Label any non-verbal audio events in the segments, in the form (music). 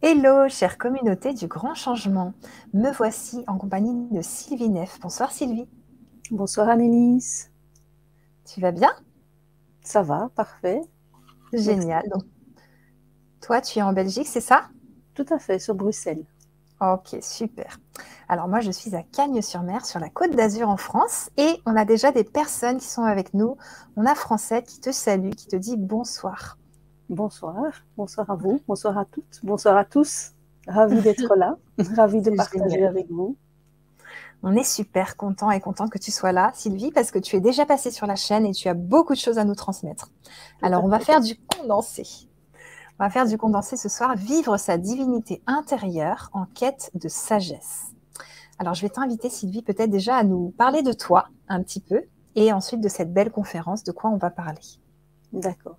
Hello, chère communauté du grand changement. Me voici en compagnie de Sylvie Neff. Bonsoir Sylvie. Bonsoir Annelise. Tu vas bien? Ça va, parfait. Génial. Donc, toi, tu es en Belgique, c'est ça? Tout à fait, sur Bruxelles. Ok, super. Alors moi, je suis à Cagnes-sur-Mer, sur la côte d'Azur en France, et on a déjà des personnes qui sont avec nous. On a Français qui te salue, qui te dit bonsoir. Bonsoir, bonsoir à vous, bonsoir à toutes, bonsoir à tous. Ravi d'être là, (laughs) ravi de partager avec vous. On est super content et contente que tu sois là, Sylvie, parce que tu es déjà passée sur la chaîne et tu as beaucoup de choses à nous transmettre. Alors, on va faire du condensé. On va faire du condensé ce soir, vivre sa divinité intérieure en quête de sagesse. Alors, je vais t'inviter, Sylvie, peut-être déjà à nous parler de toi un petit peu et ensuite de cette belle conférence, de quoi on va parler. D'accord.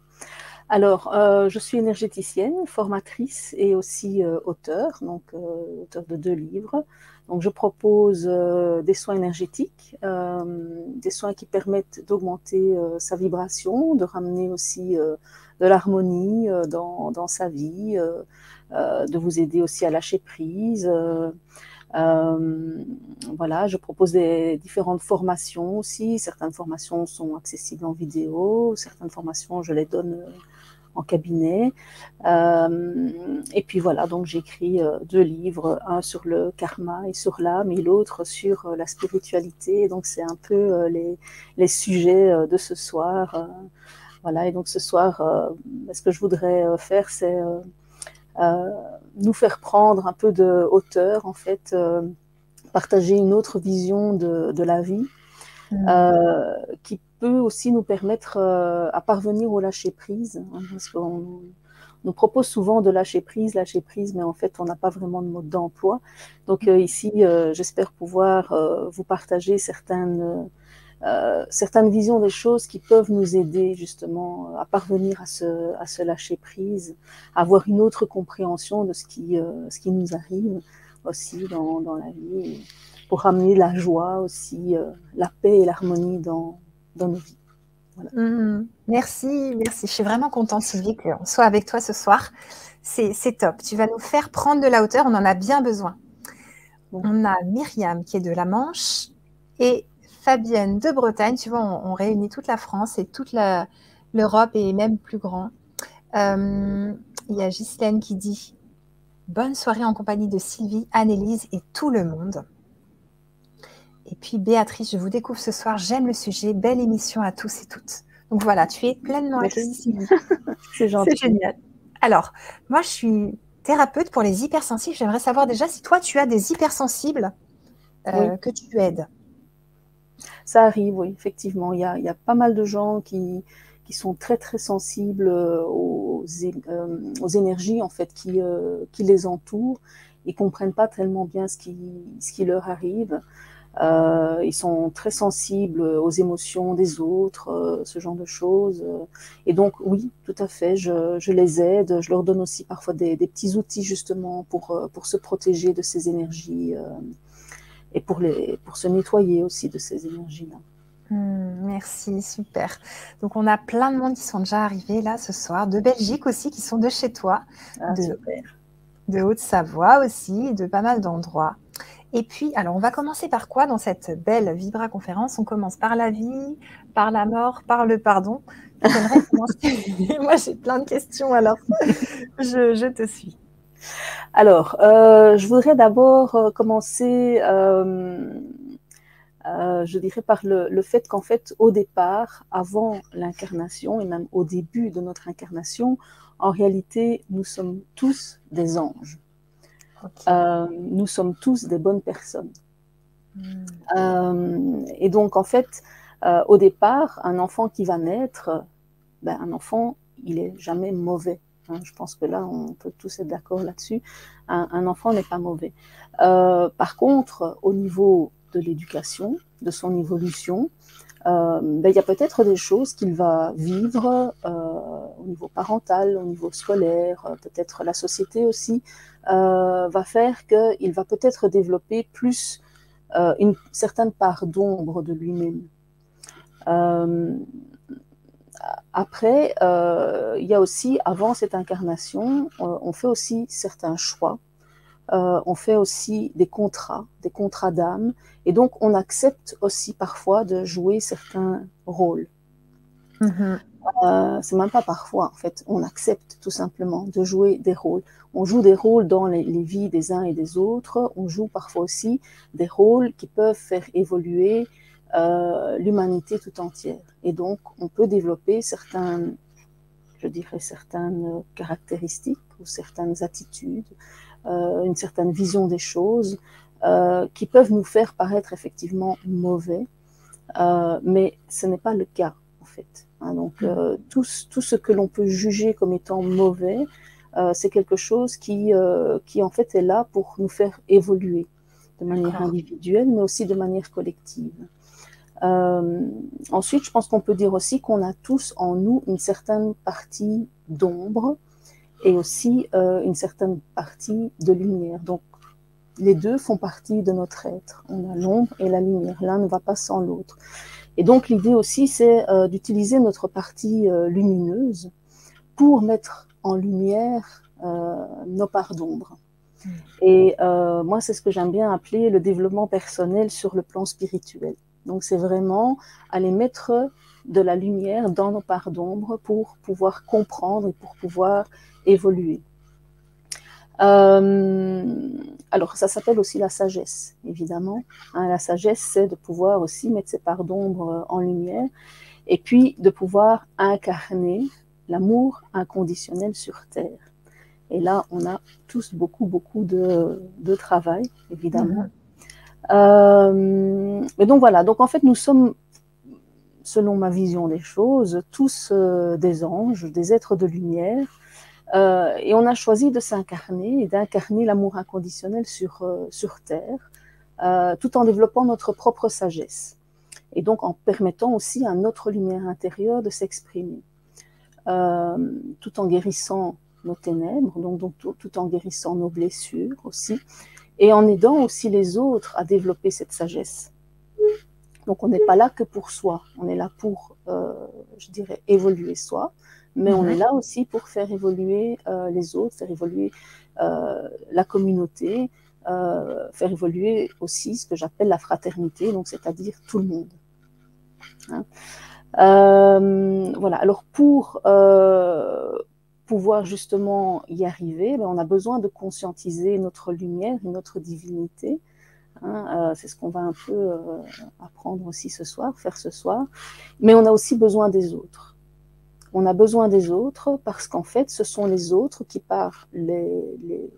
Alors, euh, je suis énergéticienne, formatrice et aussi euh, auteur, donc euh, auteur de deux livres. Donc, je propose des soins énergétiques, des soins qui permettent d'augmenter sa vibration, de ramener aussi de l'harmonie euh, dans, dans, sa vie, euh, euh, de vous aider aussi à lâcher prise. voilà, je propose des différentes formations aussi. Certaines formations sont accessibles en vidéo, certaines formations je les donne en cabinet. Euh, et puis voilà, donc j'écris deux livres, un sur le karma et sur l'âme, et l'autre sur la spiritualité. Donc c'est un peu les, les, sujets de ce soir. Voilà, et donc ce soir, euh, ce que je voudrais euh, faire, c'est euh, nous faire prendre un peu de hauteur, en fait, partager une autre vision de, de la vie, mmh. qui peut aussi nous permettre à parvenir au lâcher prise, hein, parce qu'on nous propose souvent de lâcher prise, lâcher prise, mais en fait, on n'a pas vraiment de mode d'emploi. Donc ici, j'espère pouvoir vous partager certaines euh, certaines visions des choses qui peuvent nous aider justement à parvenir à se, à se lâcher prise, à avoir une autre compréhension de ce qui, euh, ce qui nous arrive aussi dans, dans, la vie, pour ramener la joie aussi, euh, la paix et l'harmonie dans, dans nos vies. Voilà. Mmh. merci, merci. Je suis vraiment contente, Sylvie, qu'on soit avec toi ce soir. C'est top. Tu vas nous faire prendre de la hauteur. On en a bien besoin. On a Myriam qui est de la Manche et Fabienne de Bretagne. Tu vois, on, réunit toute la France et toute l'Europe et même plus grand. Euh, il y a Ghislaine qui dit Bonne soirée en compagnie de Sylvie, Annelise et tout le monde. Et puis Béatrice, je vous découvre ce soir, j'aime le sujet, belle émission à tous et toutes. Donc voilà, tu es pleinement (laughs) accueillie. C'est gentil. C'est génial. Alors, moi je suis thérapeute pour les hypersensibles. J'aimerais savoir déjà si toi tu as des hypersensibles euh, que tu aides. Ça arrive, oui, effectivement. Il y a, pas mal de gens qui, qui sont très très sensibles euh, aux, euh, aux énergies en fait qui, euh, qui les entourent. Ils comprennent pas tellement bien ce qui, ce qui leur arrive. Ils sont très sensibles aux émotions des autres, ce genre de choses. Et donc oui, tout à fait, je, je les aide. Je leur donne aussi parfois des, des petits outils justement pour, pour se protéger de ces énergies et pour, les, pour se nettoyer aussi de ces énergies-là. Hmm, merci, super. Donc on a plein de monde qui sont déjà arrivés là ce soir, de Belgique aussi, qui sont de chez toi, ah, de, de Haute-Savoie aussi, de pas mal d'endroits. Et puis, alors on va commencer par quoi dans cette belle Vibra conférence? On commence par la vie, par la mort, par le pardon. (laughs) (laughs) Moi j'ai plein de questions alors (laughs) je, je te suis. Alors, euh, je voudrais d'abord euh, commencer, euh, je dirais, par le, fait qu'en fait, au départ, avant l'incarnation et même au début de notre incarnation, en réalité, nous sommes tous des anges. Nous sommes tous des bonnes personnes. Hmm. et donc, en fait, au départ, un enfant qui va naître, ben, un enfant, il est jamais mauvais. Hein, je pense que là, on peut tous être d'accord là-dessus. Un, enfant n'est pas mauvais. Euh, par contre, au niveau de l'éducation, de son évolution, euh, ben, il y a peut-être des choses qu'il va vivre euh, au niveau parental, au niveau scolaire, peut-être la société aussi, va faire qu'il va peut-être développer plus une certaine part d'ombre de lui-même après, euh, il y a aussi, avant cette incarnation, on fait aussi certains choix. On fait aussi des contrats, des contrats d'âme. Et donc, on accepte aussi parfois de jouer certains rôles. Mm-hmm. Euh, c'est même pas parfois, en fait, on accepte tout simplement de jouer des rôles. On joue des rôles dans les, vies des uns et des autres. On joue parfois aussi des rôles qui peuvent faire évoluer euh, l'humanité tout entière. Et donc, on peut développer certaines, je dirais, certaines caractéristiques ou certaines attitudes, euh, une certaine vision des choses qui peuvent nous faire paraître effectivement mauvais. mais ce n'est pas le cas, en fait. Hein, donc, mm. euh, tout, tout, ce que l'on peut juger comme étant mauvais, euh, c'est quelque chose qui, euh, qui, en fait, est là pour nous faire évoluer de manière individuelle, mais aussi de manière collective. ensuite, je pense qu'on peut dire aussi qu'on a tous en nous une certaine partie d'ombre et aussi une certaine partie de lumière. Donc, les deux font partie de notre être. On a l'ombre et la lumière. L'un ne va pas sans l'autre. Et donc l'idée aussi, c'est euh, d'utiliser notre partie euh, lumineuse pour mettre en lumière euh, nos parts d'ombre. Hmm. Et moi, c'est ce que j'aime bien appeler le développement personnel sur le plan spirituel. Donc c'est vraiment aller mettre de la lumière dans nos parts d'ombre pour pouvoir comprendre et pour pouvoir évoluer. Euh, alors, ça s'appelle aussi la sagesse, évidemment. Hein, la sagesse, c'est de pouvoir aussi mettre ses parts d'ombre en lumière et puis de pouvoir incarner l'amour inconditionnel sur Terre. Et là, on a tous beaucoup, beaucoup de, de travail, évidemment. Mm-hmm. Euh, mais donc voilà, donc en fait, nous sommes, selon ma vision des choses, tous des anges, des êtres de lumière, euh, et on a choisi de s'incarner et d'incarner l'amour inconditionnel sur, euh, Terre, euh, tout en développant notre propre sagesse. Et donc en permettant aussi à notre lumière intérieure de s'exprimer, tout en guérissant nos ténèbres, donc, tout, en guérissant nos blessures aussi, et en aidant aussi les autres à développer cette sagesse. Donc on n'est pas là que pour soi, on est là pour, je dirais, évoluer soi, mais on est mhm. là aussi pour faire évoluer euh, les autres, faire évoluer euh, la communauté, euh, faire évoluer aussi ce que j'appelle la fraternité, donc c'est-à-dire tout le monde. Hein. voilà. Alors pour pouvoir justement y arriver, ben, on a besoin de conscientiser notre lumière et notre divinité. Hein, c'est ce qu'on va un peu apprendre aussi ce soir, faire ce soir. Mais on a aussi besoin des autres on a besoin des autres parce qu'en fait, ce sont les autres qui, par les,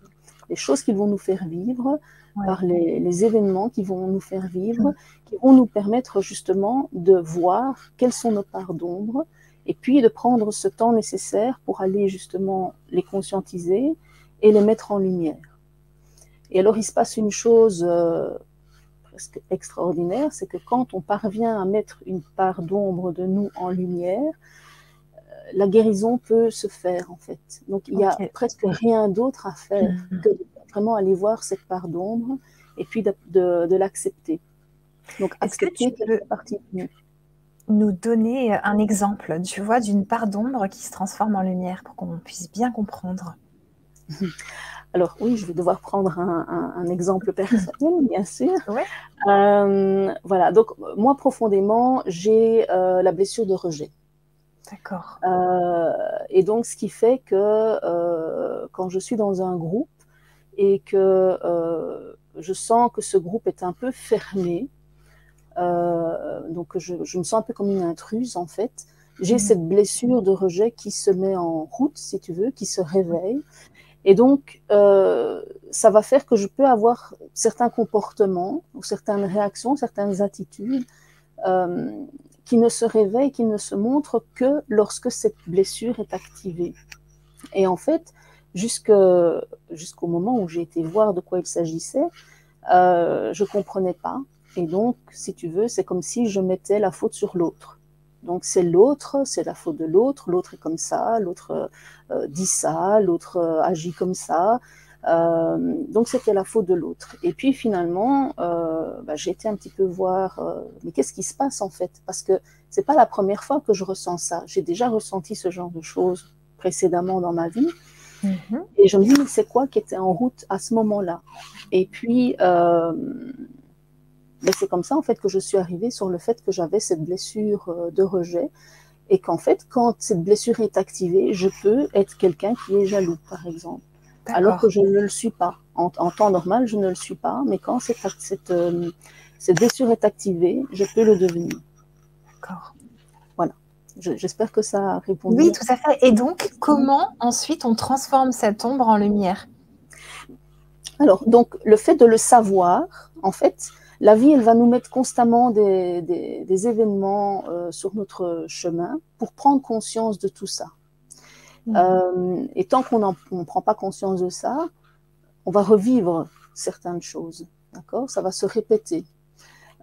choses qu'ils vont nous faire vivre, par les, événements qui vont nous faire vivre, qui vont nous permettre justement de voir quelles sont nos parts d'ombre et puis de prendre ce temps nécessaire pour aller justement les conscientiser et les mettre en lumière. Et alors, il se passe une chose euh, presque extraordinaire, c'est que quand on parvient à mettre une part d'ombre de nous en lumière, la guérison peut se faire en fait. Donc il n'y a presque rien d'autre à faire mm-hmm. que vraiment aller voir cette part d'ombre et puis de, l'accepter. Donc accepter que tu peux partie nous donner un exemple, tu vois, d'une part d'ombre qui se transforme en lumière pour qu'on puisse bien comprendre? (laughs) Alors oui, je vais devoir prendre un, exemple personnel, (laughs) bien sûr. Euh, voilà, donc moi profondément, j'ai euh, la blessure de rejet. D'accord. Euh, et donc, ce qui fait que quand je suis dans un groupe et que je sens que ce groupe est un peu fermé, donc je, me sens un peu comme une intruse en fait, j'ai mmh. cette blessure de rejet qui se met en route, si tu veux, qui se réveille. Et donc, ça va faire que je peux avoir certains comportements ou certaines réactions, certaines attitudes qui ne se réveille, qui ne se montre que lorsque cette blessure est activée. Et en fait, jusqu'au moment où j'ai été voir de quoi il s'agissait, euh, je comprenais pas. Et donc, si tu veux, c'est comme si je mettais la faute sur l'autre. Donc c'est l'autre, c'est la faute de l'autre, l'autre est comme ça, l'autre euh, dit ça, l'autre euh, agit comme ça. Euh, donc c'était la faute de l'autre. Et puis finalement, euh, bah, j'ai été un petit peu voir, euh, mais qu'est-ce qui se passe en fait? Parce que c'est pas la première fois que je ressens ça. J'ai déjà ressenti ce genre de choses précédemment dans ma vie. Mm-hmm. Et je me dis, c'est quoi qui était en route à ce moment-là? Et puis, euh, ben, c'est comme ça en fait que je suis arrivée sur le fait que j'avais cette blessure euh, de rejet et qu'en fait, quand cette blessure est activée, je peux être quelqu'un qui est jaloux, par exemple alors que je ne le suis pas. En, temps normal, je ne le suis pas, mais quand cette, cette, euh, cette blessure est activée, je peux le devenir. D'accord. Voilà. J'espère que ça répond. Oui, tout à fait. Et donc, comment ensuite on transforme cette ombre en lumière? Alors, donc, le fait de le savoir, en fait, la vie, elle va nous mettre constamment des, des, événements euh, sur notre chemin pour prendre conscience de tout ça. Mmh. Euh, et tant qu'on ne prend pas conscience de ça, on va revivre certaines choses. D'accord? Ça va se répéter.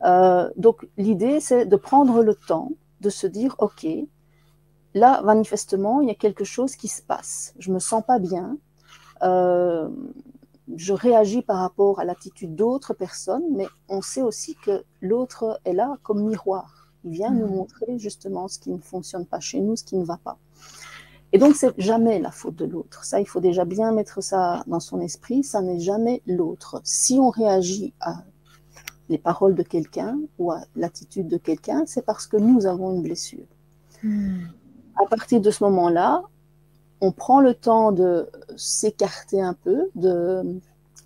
Euh, donc, l'idée, c'est de prendre le temps de se dire OK, là, manifestement, il y a quelque chose qui se passe. Je me sens pas bien. Euh, je réagis par rapport à l'attitude d'autres personnes, mais on sait aussi que l'autre est là comme miroir. Il vient nous mmh. montrer justement ce qui ne fonctionne pas chez nous, ce qui ne va pas. Et donc, c'est jamais la faute de l'autre. Ça, il faut déjà bien mettre ça dans son esprit. Ça n'est jamais l'autre. Si on réagit à les paroles de quelqu'un ou à l'attitude de quelqu'un, c'est parce que nous avons une blessure. Hmm. À partir de ce moment-là, on prend le temps de s'écarter un peu, de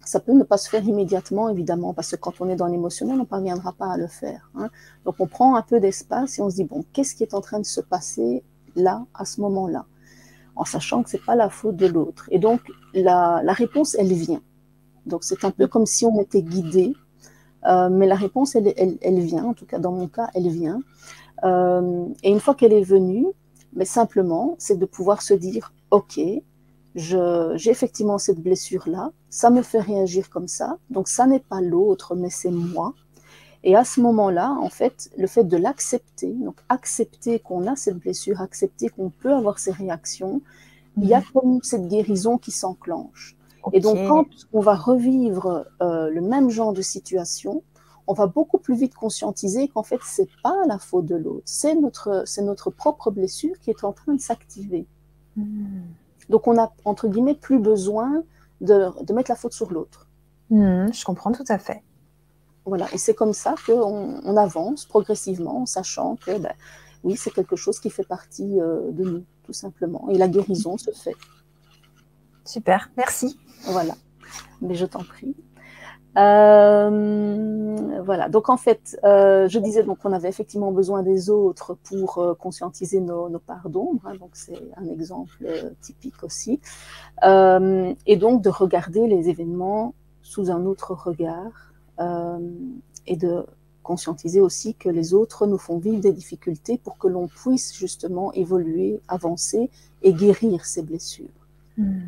ça peut ne pas se faire immédiatement, évidemment, parce que quand on est dans l'émotionnel, on ne parviendra pas à le faire. Hein. Donc on prend un peu d'espace et on se dit, bon, qu'est-ce qui est en train de se passer là, à ce moment-là? En sachant que c'est pas la faute de l'autre. Et donc, la, réponse, elle vient. Donc, c'est un peu comme si on était guidé, euh, mais la réponse, elle, elle, vient. En tout cas, dans mon cas, elle vient. Euh, et une fois qu'elle est venue, mais simplement, c'est de pouvoir se dire, OK, j'ai effectivement cette blessure-là, ça me fait réagir comme ça, donc ça n'est pas l'autre, mais c'est moi. Et à ce moment-là, en fait, le fait de l'accepter, donc accepter qu'on a cette blessure, accepter qu'on peut avoir ces réactions, il y a mhm. comme cette guérison qui s'enclenche. Et donc, quand on va revivre euh, le même genre de situation, on va beaucoup plus vite conscientiser qu'en fait, c'est pas la faute de l'autre, c'est notre, c'est notre propre blessure qui est en train de s'activer. Mhm. Donc, on a, entre guillemets, plus besoin de, de mettre la faute sur l'autre. Mhm, je comprends tout à fait. Voilà, et c'est comme ça qu'on on avance progressivement en sachant que ben, oui, c'est quelque chose qui fait partie euh, de nous, tout simplement. Et la guérison se fait. Super, merci. Voilà, mais je t'en prie. Euh, voilà, donc en fait, euh, je disais donc qu'on avait effectivement besoin des autres pour conscientiser nos, parts d'ombre, hein, donc c'est un exemple typique aussi, et donc de regarder les événements sous un autre regard, euh, et de conscientiser aussi que les autres nous font vivre des difficultés pour que l'on puisse justement évoluer, avancer et guérir ces blessures. Hmm.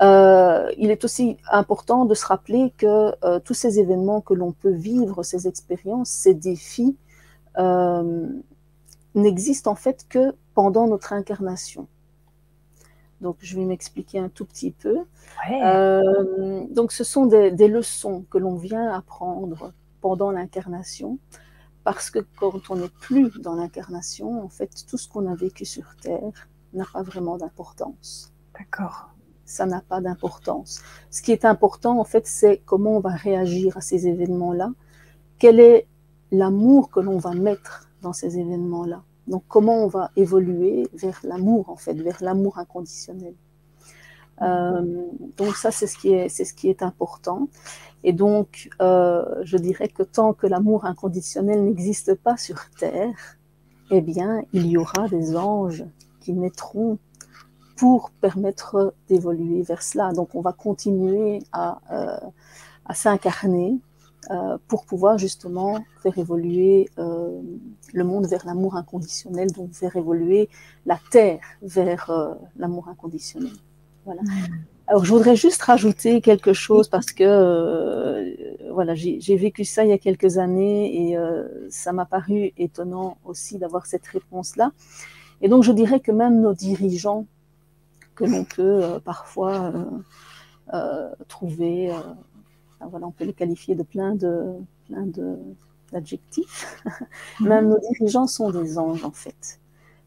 Euh, il est aussi important de se rappeler que euh, tous ces événements que l'on peut vivre, ces expériences, ces défis, n'existent en fait que pendant notre incarnation. Donc, je vais m'expliquer un tout petit peu. Euh, donc, ce sont des, leçons que l'on vient apprendre pendant l'incarnation, parce que quand on n'est plus dans l'incarnation, en fait, tout ce qu'on a vécu sur Terre n'a pas vraiment d'importance. D'accord. Ça n'a pas d'importance. Ce qui est important, en fait, c'est comment on va réagir à ces événements-là. Quel est l'amour que l'on va mettre dans ces événements-là? Donc, comment on va évoluer vers l'amour, en fait, vers l'amour inconditionnel? Euh, donc ça, c'est ce qui est, important. Et donc, euh, je dirais que tant que l'amour inconditionnel n'existe pas sur Terre, eh bien, il y aura des anges qui naîtront pour permettre d'évoluer vers cela. Donc, on va continuer à, euh, à s'incarner euh, pour pouvoir justement faire évoluer euh, le monde vers l'amour inconditionnel, donc faire évoluer la Terre vers l'amour inconditionnel. Voilà. Mm. Alors, je voudrais juste rajouter quelque chose parce que voilà, j'ai vécu ça il y a quelques années et ça m'a paru étonnant aussi d'avoir cette réponse-là. Et donc, je dirais que même nos dirigeants, que l'on peut parfois trouver, voilà, on peut les qualifier de plein de, plein de, d'adjectifs. Mhm. Même nos dirigeants sont des anges, en fait.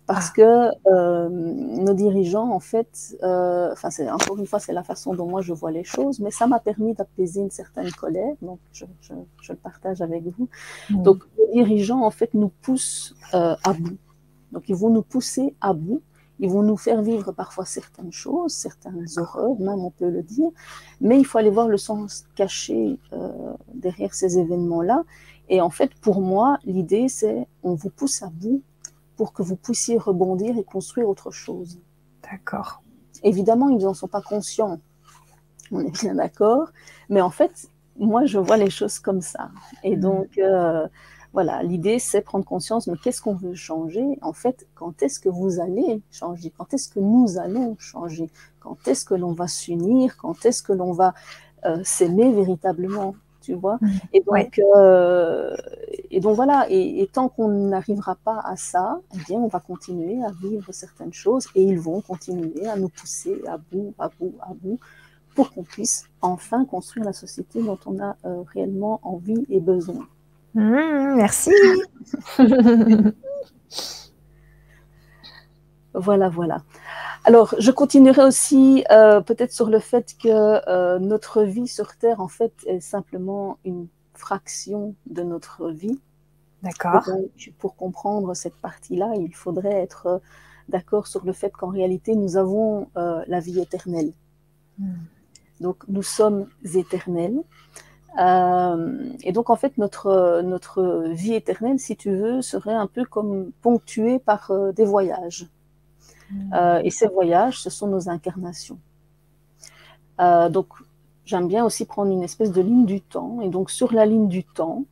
Parce ah. que euh, nos dirigeants, en fait, euh, encore une fois, c'est la façon dont moi je vois les choses, mais ça m'a permis d'apaiser une certaine colère, donc je, je, je le partage avec vous. Donc, nos dirigeants, en fait, nous poussent euh, à bout. Donc, ils vont nous pousser à bout. Ils vont nous faire vivre parfois certaines choses, certaines horreurs, même on peut le dire, mais il faut aller voir le sens caché euh, derrière ces événements-là et en fait, pour moi, l'idée, c'est on vous pousse à bout pour que vous puissiez rebondir et construire autre chose. D'accord. Évidemment, ils n'en sont pas conscients. On est bien d'accord. Mais en fait, moi, je vois les choses comme ça. Et mm. donc, euh, voilà, l'idée, c'est prendre conscience, mais qu'est-ce qu'on veut changer? En fait, quand est-ce que vous allez changer? Quand est-ce que nous allons changer? Quand est-ce que l'on va s'unir? Quand est-ce que l'on va euh, s'aimer véritablement? Tu vois? Mmh. Et donc, euh, et donc voilà. Et, tant qu'on n'arrivera pas à ça, eh bien, on va continuer à vivre certaines choses et ils vont continuer à nous pousser à bout, à bout, à bout, pour qu'on puisse enfin construire la société dont on a euh, réellement envie et besoin. Mmh, merci. (laughs) voilà, voilà. Alors, je continuerai aussi euh, peut-être sur le fait que euh, notre vie sur Terre, en fait, est simplement une fraction de notre vie. D'accord. Pour comprendre cette partie-là, il faudrait être euh, d'accord sur le fait qu'en réalité, nous avons la vie éternelle. Hmm. Donc, nous sommes éternels. Et donc, en fait, notre, notre vie éternelle, si tu veux, serait un peu comme ponctuée par des voyages. Euh, et ces voyages, ce sont nos incarnations. Euh, donc, j'aime bien aussi prendre une espèce de ligne du temps. Et donc, sur la ligne du temps,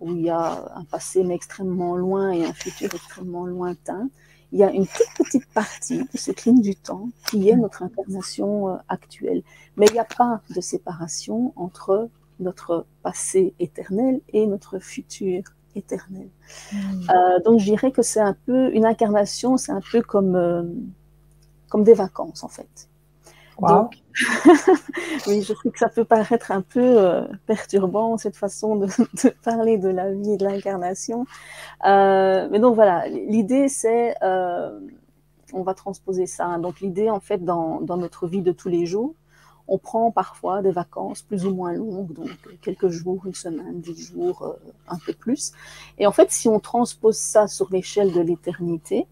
où il y a un passé mais extrêmement loin et un futur extrêmement lointain, il y a une toute petite partie de cette ligne du temps qui est notre incarnation euh, actuelle. Mais il n'y a pas de séparation entre notre passé éternel et notre futur éternel. Hmm. Euh, donc je dirais que c'est un peu une incarnation, c'est un peu comme, euh, comme des vacances en fait. Donc, (laughs) oui, je sais que ça peut paraître un peu euh, perturbant cette façon de, (laughs) parler de la vie et de l'incarnation. mais donc voilà, l'idée c'est, on va transposer ça. Donc l'idée en fait dans, dans notre vie de tous les jours, on prend parfois des vacances plus ou moins longues, donc quelques jours, une semaine, dix jours, euh, un peu plus. Et en fait, si on transpose ça sur l'échelle de l'éternité,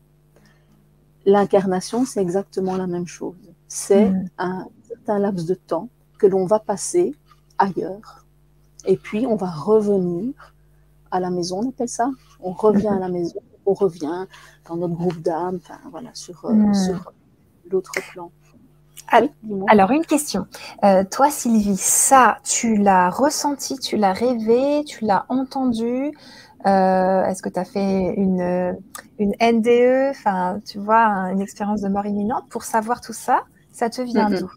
l'incarnation, c'est exactement la même chose. C'est mm. un certain laps de temps que l'on va passer ailleurs. Et puis, on va revenir à la maison, on appelle ça. On revient à la maison, on revient dans notre groupe d'âme, enfin, voilà, sur, euh, mm. sur l'autre plan. Alors, une question. Euh, toi, Sylvie, ça, tu l'as ressenti, tu l'as rêvé, tu l'as entendu? Euh, Est-ce que tu as fait une, une NDE, enfin, tu vois, une expérience de mort imminente pour savoir tout ça? Ça te vient d'où?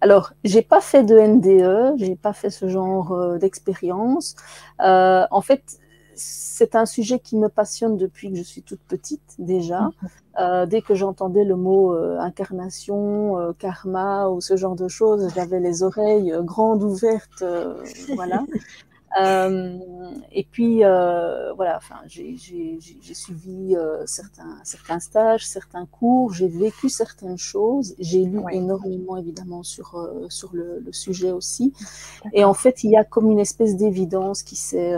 Alors, j'ai pas fait de NDE, j'ai pas fait ce genre euh, d'expérience. en fait, c'est un sujet qui me passionne depuis que je suis toute petite déjà. Mhm. Euh, dès que j'entendais le mot euh, incarnation, euh, karma ou ce genre de choses, j'avais les oreilles grandes ouvertes, (laughs) voilà. et puis voilà, enfin, j'ai suivi certains, certains stages, certains cours, j'ai vécu certaines choses, j'ai lu énormément évidemment sur sur le, le, sujet aussi. Et en fait, il y a comme une espèce d'évidence qui s'est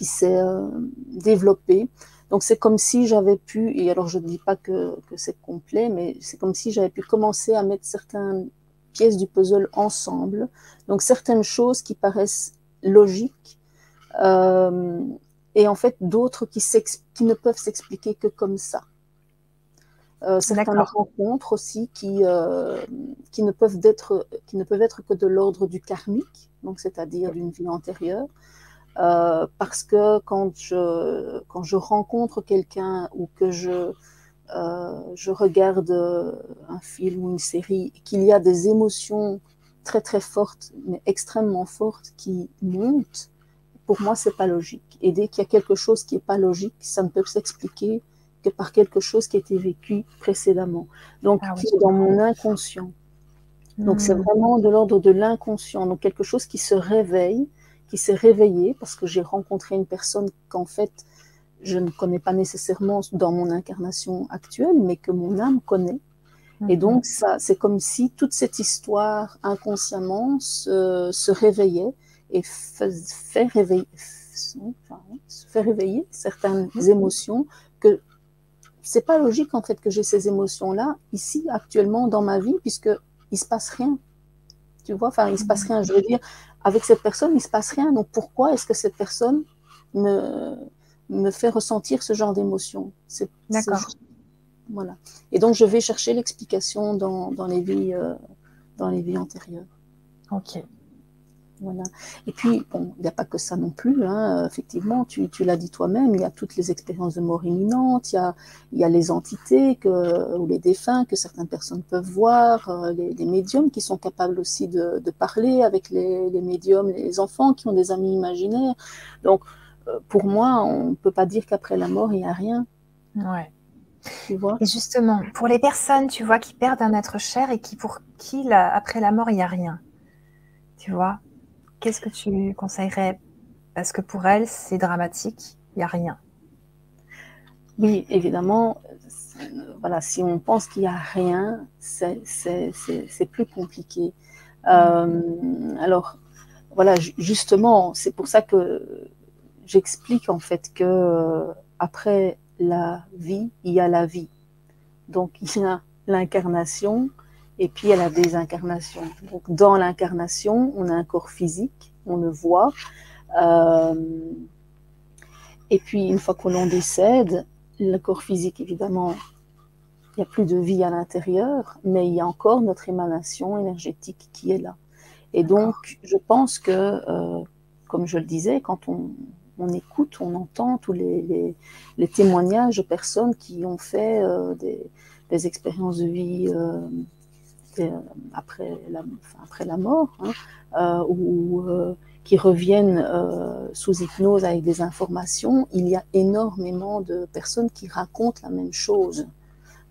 qui s'est euh, développé. Donc c'est comme si j'avais pu, et alors je ne dis pas que, que c'est complet, mais c'est comme si j'avais pu commencer à mettre certaines pièces du puzzle ensemble. Donc certaines choses qui paraissent logiques, euh, et en fait d'autres qui, qui ne peuvent s'expliquer que comme ça. Euh, certaines rencontres aussi qui, euh, qui, ne peuvent être, qui ne peuvent être que de l'ordre du karmique, donc c'est-à-dire d'une vie antérieure. Euh, parce que quand je, quand je rencontre quelqu'un ou que je, euh, je regarde un film ou une série, qu'il y a des émotions très très fortes, mais extrêmement fortes qui montent, pour moi c'est pas logique. Et dès qu'il y a quelque chose qui est pas logique, ça ne peut s'expliquer que par quelque chose qui a été vécu précédemment. Donc, ah qui est dans mon inconscient. Donc c'est hmm. vraiment de l'ordre de l'inconscient, donc quelque chose qui se réveille, qui s'est réveillé parce que j'ai rencontré une personne qu'en fait je ne connais pas nécessairement dans mon incarnation actuelle, mais que mon âme connaît. Et hmm. donc, ça, c'est comme si toute cette histoire inconsciemment se, se réveillait et fait, réveiller, fait réveiller certaines hmm. émotions que c'est pas logique en fait que j'ai ces émotions-là ici actuellement dans ma vie puisque il se passe rien. Tu vois, enfin il se passe rien. Je veux dire, avec cette personne il se passe rien. Donc pourquoi est-ce que cette personne me me fait ressentir ce genre d'émotions D'accord. Voilà. Et donc je vais chercher l'explication dans, dans les vies euh, dans les vies antérieures. Ok. Voilà. Et puis, bon, il n'y a pas que ça non plus. Hein. Effectivement, tu, tu l'as dit toi-même, il y a toutes les expériences de mort imminente, il y a, il y a les entités que, ou les défunts que certaines personnes peuvent voir, euh, les, les, médiums qui sont capables aussi de, de parler avec les, les, médiums, les enfants qui ont des amis imaginaires. Donc, euh, pour moi, on ne peut pas dire qu'après la mort, il n'y a rien. Ouais. Tu vois? Et justement, pour les personnes, tu vois, qui perdent un être cher et qui, pour qui, après la mort, il n'y a rien, tu vois, qu'est-ce que tu conseillerais? Parce que pour elles, c'est dramatique, il n'y a rien. Oui, évidemment, voilà, si on pense qu'il n'y a rien, c'est plus compliqué. Euh, alors, voilà, justement, c'est pour ça que j'explique en fait que euh, après la vie, il y a la vie. Donc, il y a l'incarnation, et puis il y a la désincarnation. Donc dans l'incarnation, on a un corps physique, on le voit. Euh, et puis une fois que l'on décède, le corps physique, évidemment, il n'y a plus de vie à l'intérieur, mais il y a encore notre émanation énergétique qui est là. Et donc, je pense que, euh, comme je le disais, quand on, écoute, on entend tous les, témoignages de personnes qui ont fait euh, des, expériences de vie euh, après la, après la mort, hein, euh, ou euh, qui reviennent sous hypnose avec des informations, il y a énormément de personnes qui racontent la même chose.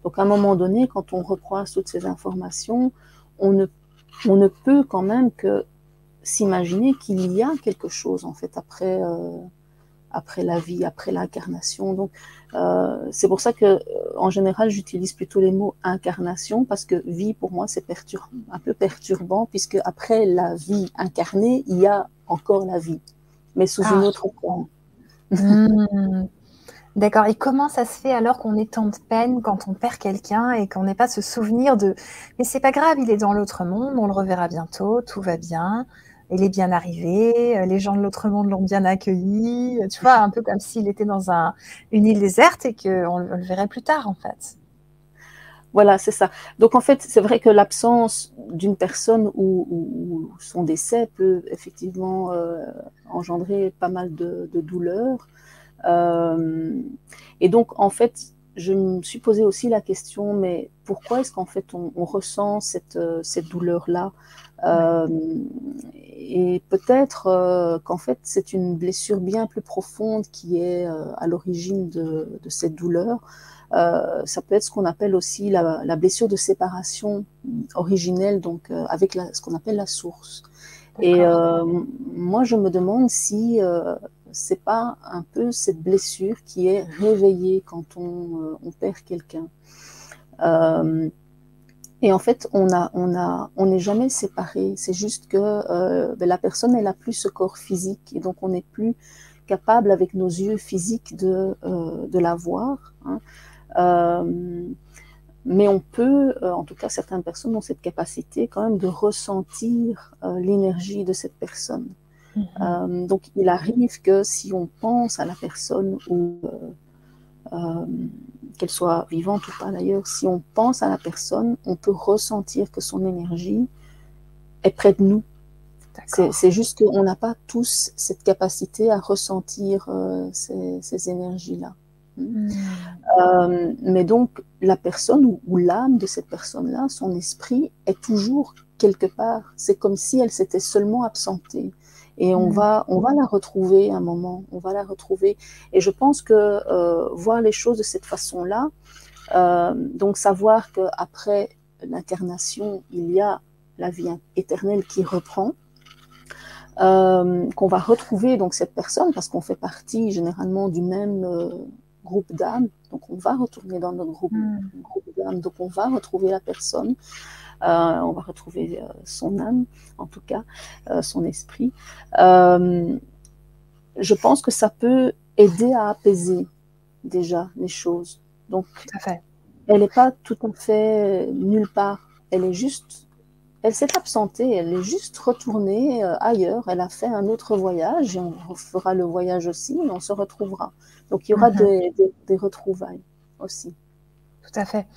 Donc à un moment donné, quand on recroise toutes ces informations, on ne peut quand même que s'imaginer qu'il y a quelque chose en fait après, après la vie, après l'incarnation. Donc, euh, c'est pour ça que, euh, en général, j'utilise plutôt les mots incarnation parce que vie pour moi c'est un peu perturbant puisque après la vie incarnée, il y a encore la vie, mais sous une ah. autre forme. Hmm. D'accord. Et comment ça se fait alors qu'on est tant de peine quand on perd quelqu'un et qu'on n'ait pas ce souvenir de mais c'est pas grave, il est dans l'autre monde, on le reverra bientôt, tout va bien il est bien arrivé, euh, les gens de l'autre monde l'ont bien accueilli, tu vois, un peu comme s'il était dans un, une île déserte et qu'on le verrait plus tard, en fait. Voilà, c'est ça. Donc, en fait, c'est vrai que l'absence d'une personne ou, son décès peut effectivement euh, engendrer pas mal de, douleurs. Euh, et donc, en fait, je me suis posé aussi la question, mais pourquoi est-ce qu'en fait on, on, ressent cette, douleur-là? Euh, et peut-être euh, qu'en fait, c'est une blessure bien plus profonde qui est euh, à l'origine de, de, cette douleur. Euh, ça peut être ce qu'on appelle aussi la, la, blessure de séparation originelle, donc avec la, ce qu'on appelle la source. Et moi, je me demande si c'est pas un peu cette blessure qui est réveillée quand on, on perd quelqu'un. Et en fait, on a, on a, on n'est jamais séparés. C'est juste que euh, ben, la personne, elle a plus ce corps physique, et donc on n'est plus capable avec nos yeux physiques de, euh, de la voir. Hein. Euh, mais on peut, en tout cas, certaines personnes ont cette capacité quand même de ressentir l'énergie de cette personne. Mm-hmm. donc, il arrive que si on pense à la personne ou qu'elle soit vivante ou pas d'ailleurs, si on pense à la personne, on peut ressentir que son énergie est près de nous. C'est juste qu'on n'a pas tous cette capacité à ressentir euh, ces, énergies-là. Hmm. Euh, mais donc, la personne ou, ou l'âme de cette personne-là, son esprit, est toujours quelque part. C'est comme si elle s'était seulement absentée et on, mm. va, on va la retrouver un moment, on va la retrouver. Et je pense que euh, voir les choses de cette façon-là, euh, donc savoir qu'après l'incarnation, il y a la vie éternelle qui reprend, euh, qu'on va retrouver donc cette personne parce qu'on fait partie généralement du même euh, groupe d'âmes. Donc on va retourner dans notre groupe, mm. d'âmes. Donc on va retrouver la personne. Euh, on va retrouver son âme, en tout cas, son esprit. je pense que ça peut aider à apaiser déjà les choses. Donc, elle n'est pas tout à fait nulle part. Elle est juste elle s'est absentée, elle est juste retournée euh, ailleurs, elle a fait un autre voyage et on fera le voyage aussi, mais on se retrouvera. Donc il y aura mhm. des, retrouvailles aussi. Tout à fait.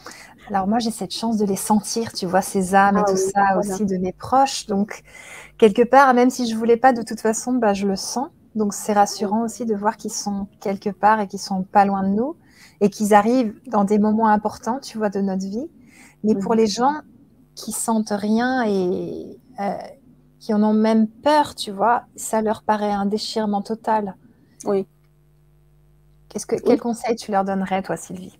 Alors moi j'ai cette chance de les sentir, tu vois, ces âmes et ah tout ça aussi de mes proches. Donc quelque part, même si je voulais pas de toute façon, bah, je le sens. Donc c'est rassurant aussi de voir qu'ils sont quelque part et qu'ils sont pas loin de nous et qu'ils arrivent dans des moments importants, tu vois, de notre vie. Mais pour les gens, qui sentent rien et euh, qui en ont même peur, tu vois, ça leur paraît un déchirement total. Oui. Que, Quel conseil tu leur donnerais, toi, Sylvie?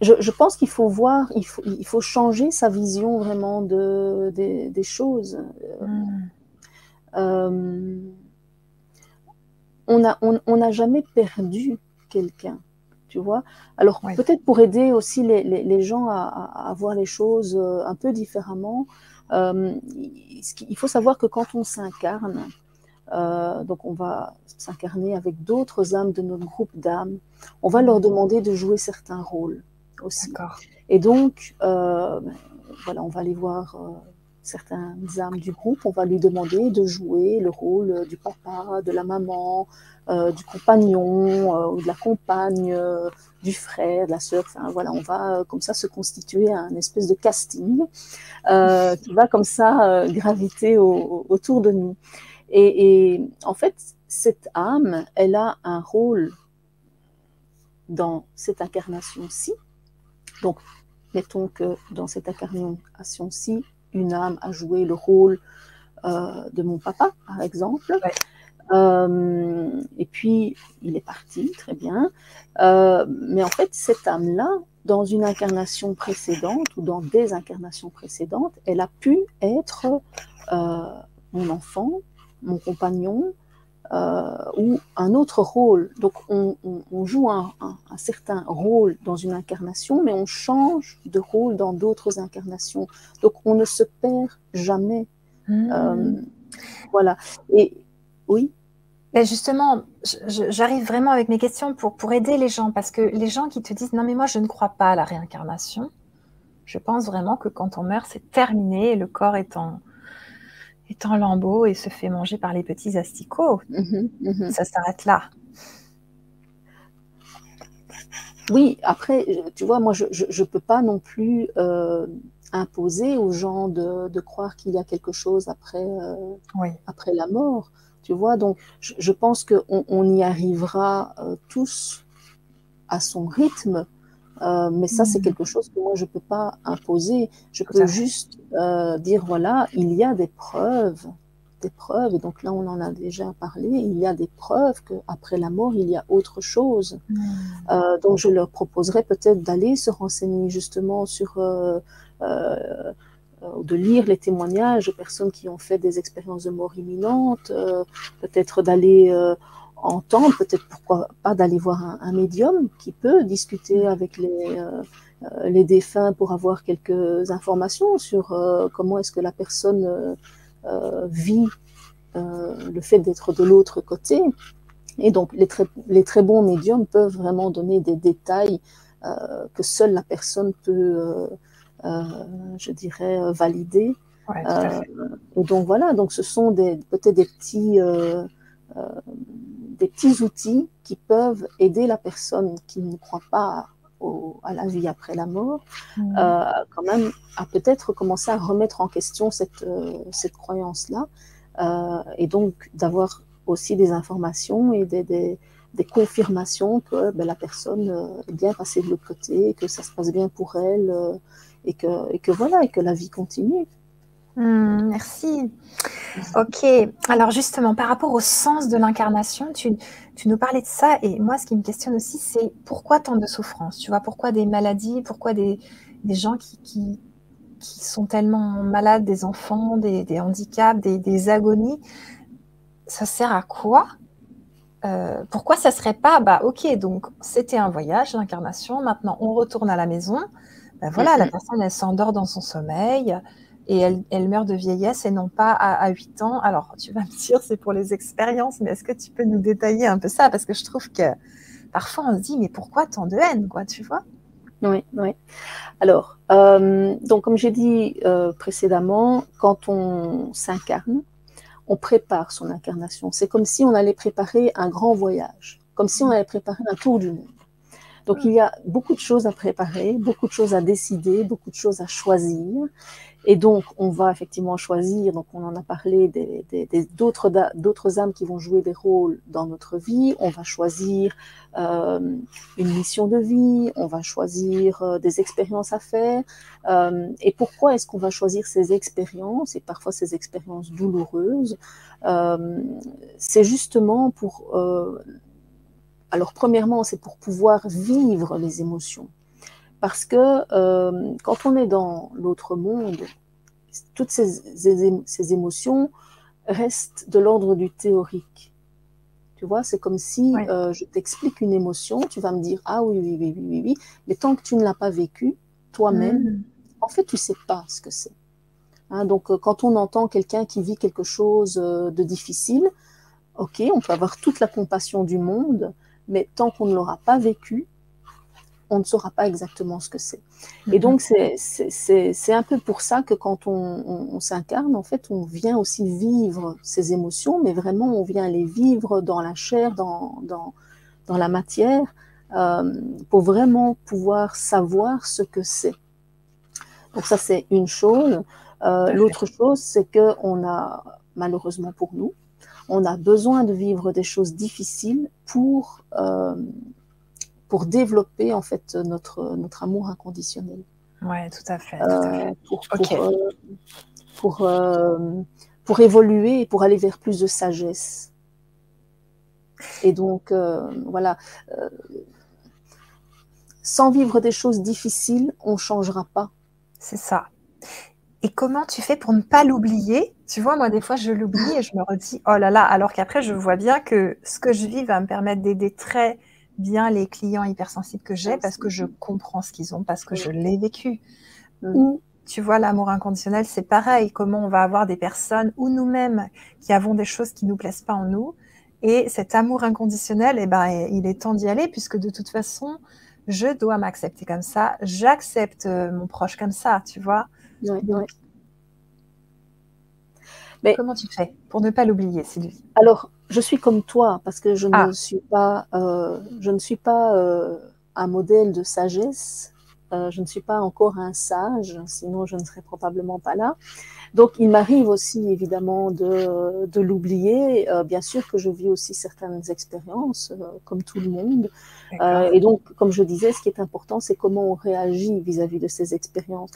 Je, pense qu'il faut voir, il faut, il faut changer sa vision vraiment de, des choses. Hmm. Euh, on n'a on, jamais perdu quelqu'un tu vois. Alors peut-être pour aider aussi les, gens à, voir les choses euh, un peu différemment, euh, il faut savoir que quand on s'incarne, euh, donc on va s'incarner avec d'autres âmes de notre groupe d'âmes, on va leur demander de jouer certains rôles aussi. Et donc, voilà, on va aller voir certaines âmes du groupe, on va lui demander de jouer le rôle du papa, de la maman, euh, du compagnon euh, ou de la compagne, euh, du frère, de la sœur. Enfin voilà, on va comme ça se constituer un espèce de casting qui va comme ça graviter autour de nous. Et, et, en fait, cette âme, elle a un rôle dans cette incarnation-ci. Donc, mettons que dans cette incarnation-ci, une âme a joué le rôle de mon papa, par exemple. Euh, et puis, il est parti, très bien. Euh, mais en fait, cette âme-là, dans une incarnation précédente ou dans des incarnations précédentes, elle a pu être euh, mon enfant, mon compagnon, ou un autre rôle. Donc on, joue un, certain rôle dans une incarnation, mais on change de rôle dans d'autres incarnations. Donc on ne se perd jamais. Mmh. voilà. Et oui? Ben, justement, j'arrive vraiment avec mes questions pour, pour aider les gens, parce que les gens qui te disent non mais moi je ne crois pas à la réincarnation, je pense vraiment que quand on meurt c'est terminé, le corps est en, est en lambeaux et se fait manger par les petits asticots. Mmh mmh Ça s'arrête là. Oui, après, tu vois, moi je ne peux pas non plus euh, imposer aux gens de, de croire qu'il y a quelque chose après, euh, oui. après la mort. Tu vois, donc je, pense qu'on on y arrivera euh, tous à son rythme, euh, mais ça, c'est mm. quelque chose que moi, je ne peux pas imposer. Je peux juste euh, dire, voilà, il y a des preuves, des preuves, et donc là, on en a déjà parlé, il y a des preuves qu'après la mort, il y a autre chose. Mm. donc, je leur proposerais peut-être d'aller se renseigner justement sur euh, de lire les témoignages de personnes qui ont fait des expériences de mort imminente, euh, peut-être d'aller euh, entendre, peut-être pourquoi pas d'aller voir un, médium qui peut discuter avec les, les défunts pour avoir quelques informations sur comment est-ce que la personne vit le fait d'être de l'autre côté. Et donc les très, les très bons médiums peuvent vraiment donner des détails que seule la personne peut euh, je dirais, euh, valider. Euh, et donc voilà, donc ce sont peut-être des petits, des petits outils qui peuvent aider la personne qui ne croit pas à la vie après la mort, mmh. quand même à peut-être commencer à remettre en question cette, cette croyance-là, et donc d'avoir aussi des informations et des, des, des confirmations que ben, la personne est bien passée de l'autre côté, que ça se passe bien pour elle, et que, et que voilà, et que la vie continue. Hmm, merci. Ok. Alors justement, par rapport au sens de l'incarnation, tu, tu, nous parlais de ça et moi, ce qui me questionne aussi, c'est pourquoi tant de souffrance Tu vois, pourquoi des maladies? Pourquoi des, des gens qui, qui, qui sont tellement malades, des enfants, des, handicaps, des, agonies, ça sert à quoi? Euh, Pourquoi ça serait pas, bah ok, donc c'était un voyage d'incarnation, maintenant on retourne à la maison, ben voilà, la personne elle s'endort dans son sommeil et elle, meurt de vieillesse et non pas à, à 8 ans. Alors tu vas me dire, c'est pour les expériences, mais est-ce que tu peux nous détailler un peu ça? Parce que je trouve que parfois on se dit, mais pourquoi tant de haine, quoi, tu vois? Oui, oui. Alors, euh, donc comme j'ai dit euh, précédemment, quand on s'incarne, on prépare son incarnation. C'est comme si on allait préparer un grand voyage, comme si on allait préparer un tour du monde. Donc il y a beaucoup de choses à préparer, beaucoup de choses à décider, beaucoup de choses à choisir. Et donc, on va effectivement choisir, donc on en a parlé, d'autres des, d'autres âmes qui vont jouer des rôles dans notre vie. On va choisir euh, une mission de vie, on va choisir euh, des expériences à faire. Euh, et pourquoi est-ce qu'on va choisir ces expériences, et parfois ces expériences douloureuses? C'est justement pour... alors, premièrement, c'est pour pouvoir vivre les émotions. Parce que euh, quand on est dans l'autre monde, toutes ces, ces, émotions restent de l'ordre du théorique. Tu vois, c'est comme si euh, je t'explique une émotion, tu vas me dire ah oui, oui, oui, oui, oui, mais tant que tu ne l'as pas vécu toi-même, mm. en fait, tu sais pas ce que c'est. Hein, donc, euh, quand on entend quelqu'un qui vit quelque chose de difficile, ok, on peut avoir toute la compassion du monde, mais tant qu'on ne l'aura pas vécu, on ne saura pas exactement ce que c'est. Et mhm. donc, c'est un peu pour ça que quand on, s'incarne, en fait, on vient aussi vivre ces émotions, mais vraiment, on vient les vivre dans la chair, dans, dans, la matière, euh, pour vraiment pouvoir savoir ce que c'est. Donc ça, c'est une chose. Euh, l'autre chose, c'est que on a, malheureusement pour nous, on a besoin de vivre des choses difficiles pour euh, pour développer en fait notre, notre amour inconditionnel. Oui, tout à fait. Euh, pour, pour, euh, euh, pour, évoluer et pour aller vers plus de sagesse. Et donc, voilà, sans vivre des choses difficiles, on ne changera pas. C'est ça. Et comment tu fais pour ne pas l'oublier? Tu vois, moi, des fois, je l'oublie et je me redis, oh là là, alors qu'après, je vois bien que ce que je vis va me permettre d'aider très bien les clients hypersensibles que j'ai parce que je comprends ce qu'ils ont, parce que je l'ai vécu. Mm. Ou, tu vois, l'amour inconditionnel, c'est pareil. Comment on va avoir des personnes ou nous-mêmes qui avons des choses qui nous plaisent pas en nous. Et cet amour inconditionnel, eh ben, il est temps d'y aller puisque de toute façon, je dois m'accepter comme ça. J'accepte euh, mon proche comme ça, tu vois. Mais comment tu fais pour ne pas l'oublier, Sylvie? Alors, je suis comme toi parce que je ne ah. suis pas, euh, je ne suis pas euh, un modèle de sagesse. Euh, je ne suis pas encore un sage, sinon je ne serais probablement pas là. Donc il m'arrive aussi évidemment de, de l'oublier. bien sûr que je vis aussi certaines expériences, comme tout le monde. et donc, comme je disais, ce qui est important, c'est comment on réagit vis-à-vis -vis de ces expériences.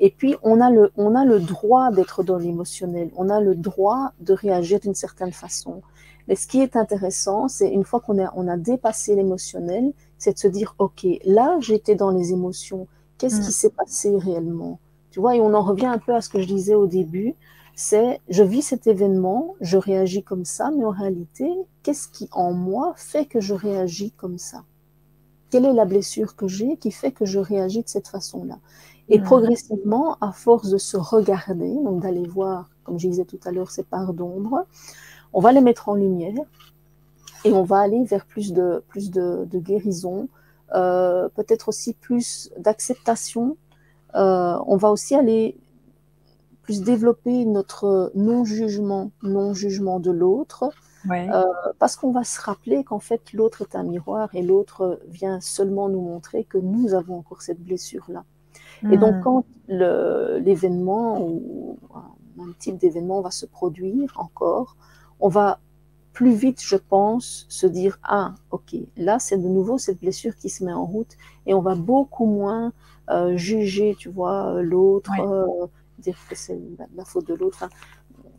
Et puis, on a le, on a le droit d'être dans l'émotionnel, on a le droit de réagir d'une certaine façon. Mais ce qui est intéressant, c'est une fois qu'on a, on a dépassé l'émotionnel, c'est de se dire, OK, là, j'étais dans les émotions. Qu'est-ce qui mm. s'est passé réellement? Tu vois, et on en revient un peu à ce que je disais au début, c'est, je vis cet événement, je réagis comme ça, mais en réalité, qu'est-ce qui en moi fait que je réagis comme ça? Quelle est la blessure que j'ai qui fait que je réagis de cette façon-là? Et mm. progressivement, à force de se regarder, donc d'aller voir, comme je disais tout à l'heure, ces parts d'ombre, on va les mettre en lumière et on va aller vers plus de, plus de, guérison, euh, peut-être aussi plus d'acceptation. Euh, on va aussi aller plus développer notre non-jugement, non-jugement de l'autre, euh, parce qu'on va se rappeler qu'en fait l'autre est un miroir et l'autre vient seulement nous montrer que nous avons encore cette blessure-là. Et donc hmm. quand l'événement ou un type d'événement va se produire encore, on va plus vite, je pense, se dire ah ok là c'est de nouveau cette blessure qui se met en route et on va beaucoup moins euh, juger, tu vois, l'autre, euh, dire que c'est la, faute de l'autre.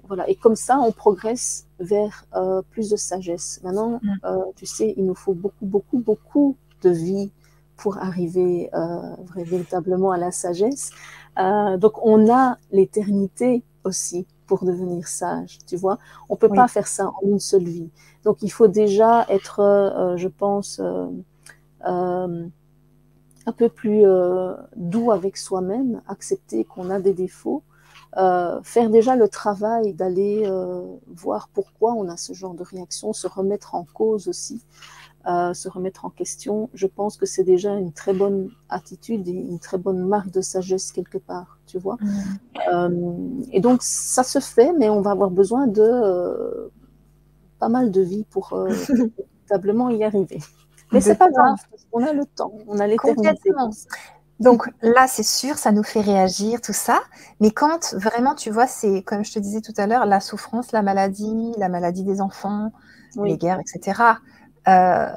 voilà et comme ça on progresse vers euh, plus de sagesse. Maintenant, mm. tu sais, il nous faut beaucoup beaucoup beaucoup de vie pour arriver véritablement à la sagesse. donc on a l'éternité aussi pour devenir sage, tu vois. On peut pas faire ça en une seule vie. Donc il faut déjà être, je pense, un peu plus doux avec soi-même, accepter qu'on a des défauts, euh, faire déjà le travail d'aller euh, voir pourquoi on a ce genre de réaction, se remettre en cause aussi, euh, se remettre en question, je pense que c'est déjà une très bonne attitude et une très bonne marque de sagesse quelque part, tu vois. Mmh. et donc ça se fait, mais on va avoir besoin de pas mal de vie pour (laughs) véritablement y arriver. Mais c'est pas grave, qu'on a le temps, on a l'éternité. Donc là, c'est sûr, ça nous fait réagir, tout ça. Mais quand vraiment, tu vois, c'est comme je te disais tout à l'heure, la souffrance, la maladie, la maladie des enfants, les guerres, etc. Euh,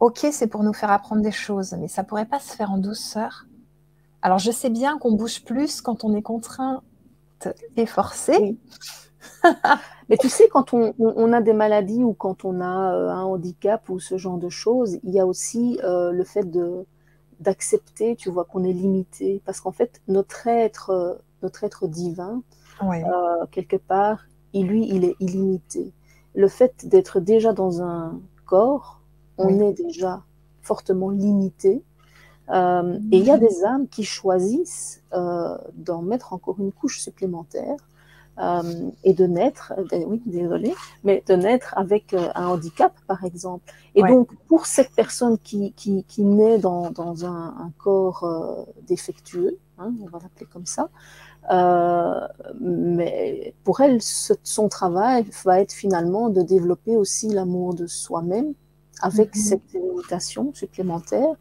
ok, c'est pour nous faire apprendre des choses, mais ça pourrait pas se faire en douceur. Alors je sais bien qu'on bouge plus quand on est contraint et forcé. (laughs) mais tu sais, quand on, a des maladies ou quand on a euh, un handicap ou ce genre de choses, il y a aussi euh, le fait de d'accepter, tu vois, qu'on est limité. Parce qu'en fait, notre être, notre être divin, euh, quelque part, il, lui, il est illimité. Le fait d'être déjà dans un corps, on est déjà fortement limité. Euh, et il y a des âmes qui choisissent euh, d'en mettre encore une couche supplémentaire euh, et de naître, euh, oui, désolé, mais de naître avec un handicap, par exemple. Et donc, pour cette personne qui, qui, qui naît dans, dans un, un corps défectueux, hein, on va l'appeler comme ça, euh, mais pour elle, son travail va être finalement de développer aussi l'amour de soi-même avec mm-hmm. cette limitation supplémentaire,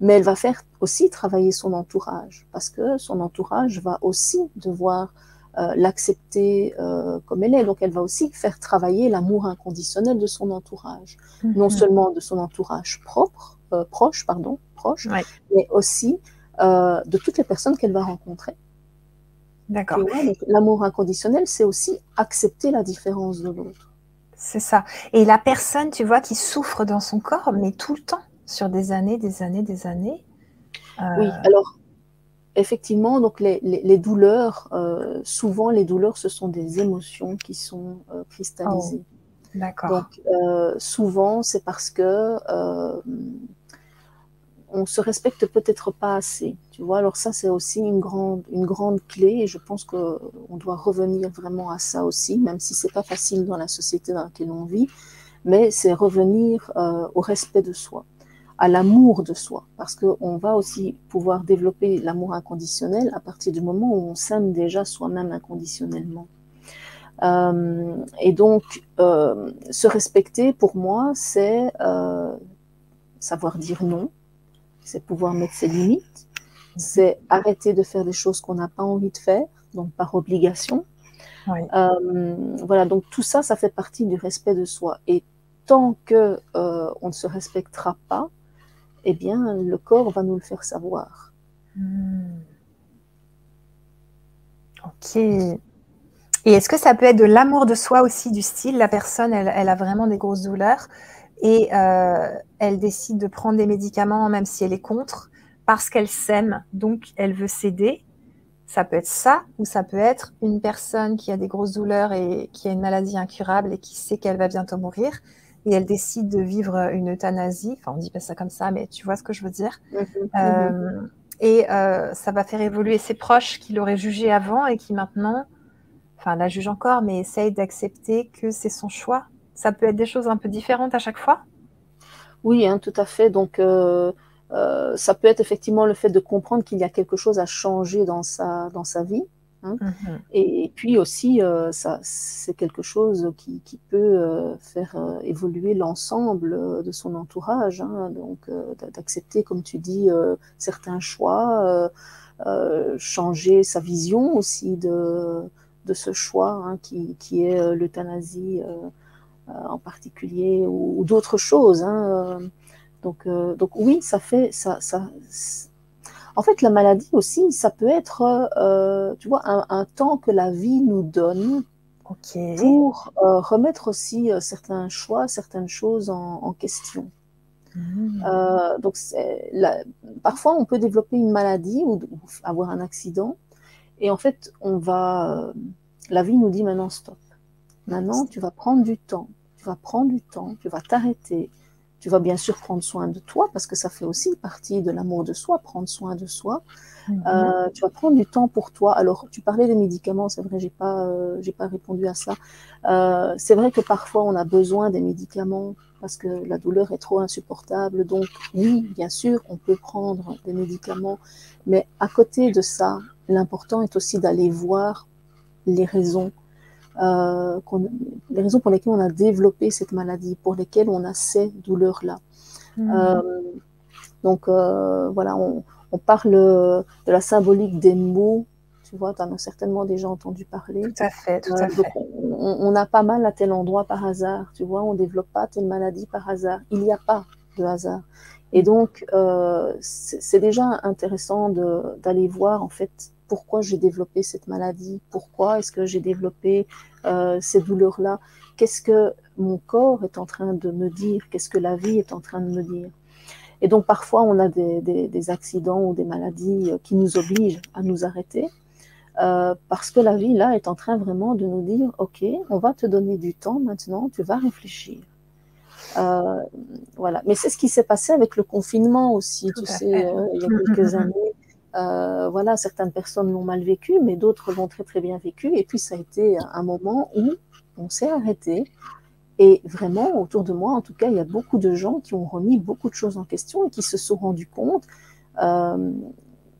mais elle va faire aussi travailler son entourage, parce que son entourage va aussi devoir euh, l'accepter euh, comme elle est. Donc elle va aussi faire travailler l'amour inconditionnel de son entourage, non mhm. seulement de son entourage propre, proche, pardon, proche, mais aussi de toutes les personnes qu'elle va rencontrer. D'accord. L'amour inconditionnel, c'est aussi accepter la différence de l'autre. C'est ça. Et la personne, tu vois, qui souffre dans son corps, mais tout le temps, sur des années, des années, des années. Oui, alors effectivement, donc les, douleurs, euh, souvent les douleurs, ce sont des émotions qui sont euh, cristallisées. Oh, d'accord. Donc euh, souvent, c'est parce que on se respecte peut-être pas assez. Tu vois, alors ça c'est aussi une grande, une grande clé et je pense que on doit revenir vraiment à ça aussi, même si c'est pas facile dans la société dans laquelle on vit, mais c'est revenir au respect de soi à l'amour de soi, parce qu'on va aussi pouvoir développer l'amour inconditionnel à partir du moment où on s'aime déjà soi-même inconditionnellement. Euh, et donc, euh, se respecter, pour moi, c'est euh, savoir dire non, c'est pouvoir mettre ses limites, c'est arrêter de faire des choses qu'on n'a pas envie de faire, donc par obligation. voilà, donc tout ça, ça fait partie du respect de soi. Et tant que on ne se respectera pas, eh bien, le corps va nous le faire savoir. Hmm. Ok. Et est-ce que ça peut être de l'amour de soi aussi, du style, la personne, elle, a vraiment des grosses douleurs et euh, elle décide de prendre des médicaments même si elle est contre, parce qu'elle s'aime, donc elle veut céder. Ça peut être ça, ou ça peut être une personne qui a des grosses douleurs et qui a une maladie incurable et qui sait qu'elle va bientôt mourir et elle décide de vivre une euthanasie. Enfin, on dit pas ça comme ça, mais tu vois ce que je veux dire. Mhm, euh, mhm. et euh, ça va faire évoluer ses proches qui l'auraient jugé avant et qui maintenant, enfin, la jugent encore, mais essayent d'accepter que c'est son choix. Ça peut être des choses un peu différentes à chaque fois. Oui, hein, tout à fait. Donc, euh, ça peut être effectivement le fait de comprendre qu'il y a quelque chose à changer dans sa, dans sa vie. Hein. Mhm. Et, puis aussi, euh, ça, c'est quelque chose qui, qui peut euh, faire euh, évoluer l'ensemble de son entourage. Hein. donc, d'accepter, comme tu dis, certains choix, changer sa vision aussi de, de ce choix qui, qui, est l'euthanasie en particulier ou, d'autres choses. donc, donc oui, ça fait ça, ça en fait, la maladie aussi, ça peut être, euh, tu vois, un, temps que la vie nous donne pour euh, remettre aussi euh, certains choix, certaines choses en, question. Mmh. donc parfois on peut développer une maladie ou, avoir un accident et en fait on va la vie nous dit maintenant stop. Maintenant tu vas prendre du temps, tu vas prendre du temps, tu vas t'arrêter, tu vas bien sûr prendre soin de toi parce que ça fait aussi partie de l'amour de soi, prendre soin de soi. Mhm. Euh, tu vas prendre du temps pour toi. Alors, tu parlais des médicaments, c'est vrai, j'ai pas, euh, j'ai pas répondu à ça. Euh, c'est vrai que parfois on a besoin des médicaments parce que la douleur est trop insupportable. Donc, oui, bien sûr, on peut prendre des médicaments, mais à côté de ça, l'important est aussi d'aller voir les raisons euh, les raisons pour lesquelles on a développé cette maladie, pour lesquelles on a ces douleurs-là. Hmm. Euh, donc euh, voilà, on, parle de la symbolique des mots. Tu vois, tu en as certainement déjà entendu parler. Tout à fait, tout à fait. On, a pas mal à tel endroit par hasard. Tu vois, on développe pas telle maladie par hasard. Il n'y a pas de hasard. Et donc, c'est déjà intéressant d'aller voir en fait pourquoi j'ai développé cette maladie, pourquoi est-ce que j'ai développé euh, ces douleurs-là, qu'est-ce que mon corps est en train de me dire, qu'est-ce que la vie est en train de me dire? Et donc parfois on a des, accidents ou des maladies euh, qui nous obligent à nous arrêter. Euh, parce que la vie là est en train vraiment de nous dire ok on va te donner du temps maintenant tu vas réfléchir voilà mais c'est ce qui s'est passé avec le confinement aussi tu sais il y a quelques années (laughs) euh, voilà, certaines personnes l'ont mal vécu, mais d'autres l'ont très très bien vécu. Et puis ça a été un moment où on s'est arrêté. Et vraiment, autour de moi, en tout cas, il y a beaucoup de gens qui ont remis beaucoup de choses en question et qui se sont rendus compte, euh,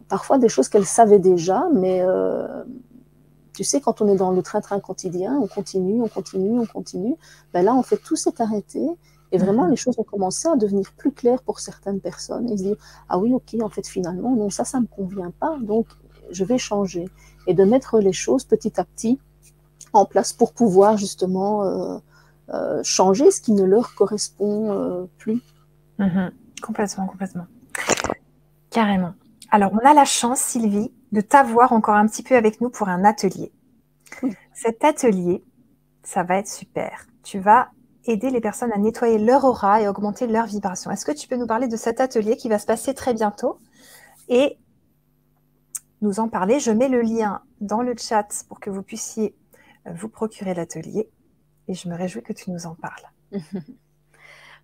parfois des choses qu'elles savaient déjà, mais euh, tu sais, quand on est dans le train-train quotidien, on continue, on continue, on continue. Ben là, en fait, tout s'est arrêté et vraiment, mhm. les choses ont commencé à devenir plus claires pour certaines personnes et se dire Ah oui, ok, en fait, finalement, non, ça, ça ne me convient pas, donc je vais changer. Et de mettre les choses petit à petit en place pour pouvoir justement euh, euh, changer ce qui ne leur correspond euh, plus. Mhm. Complètement, complètement. Carrément. Alors, on a la chance, Sylvie, de t'avoir encore un petit peu avec nous pour un atelier. Cet atelier, ça va être super. Tu vas aider les personnes à nettoyer leur aura et augmenter leur vibration. Est-ce que tu peux nous parler de cet atelier qui va se passer très bientôt et nous en parler? Je mets le lien dans le chat pour que vous puissiez euh, vous procurer l'atelier et je me réjouis que tu nous en parles. (laughs)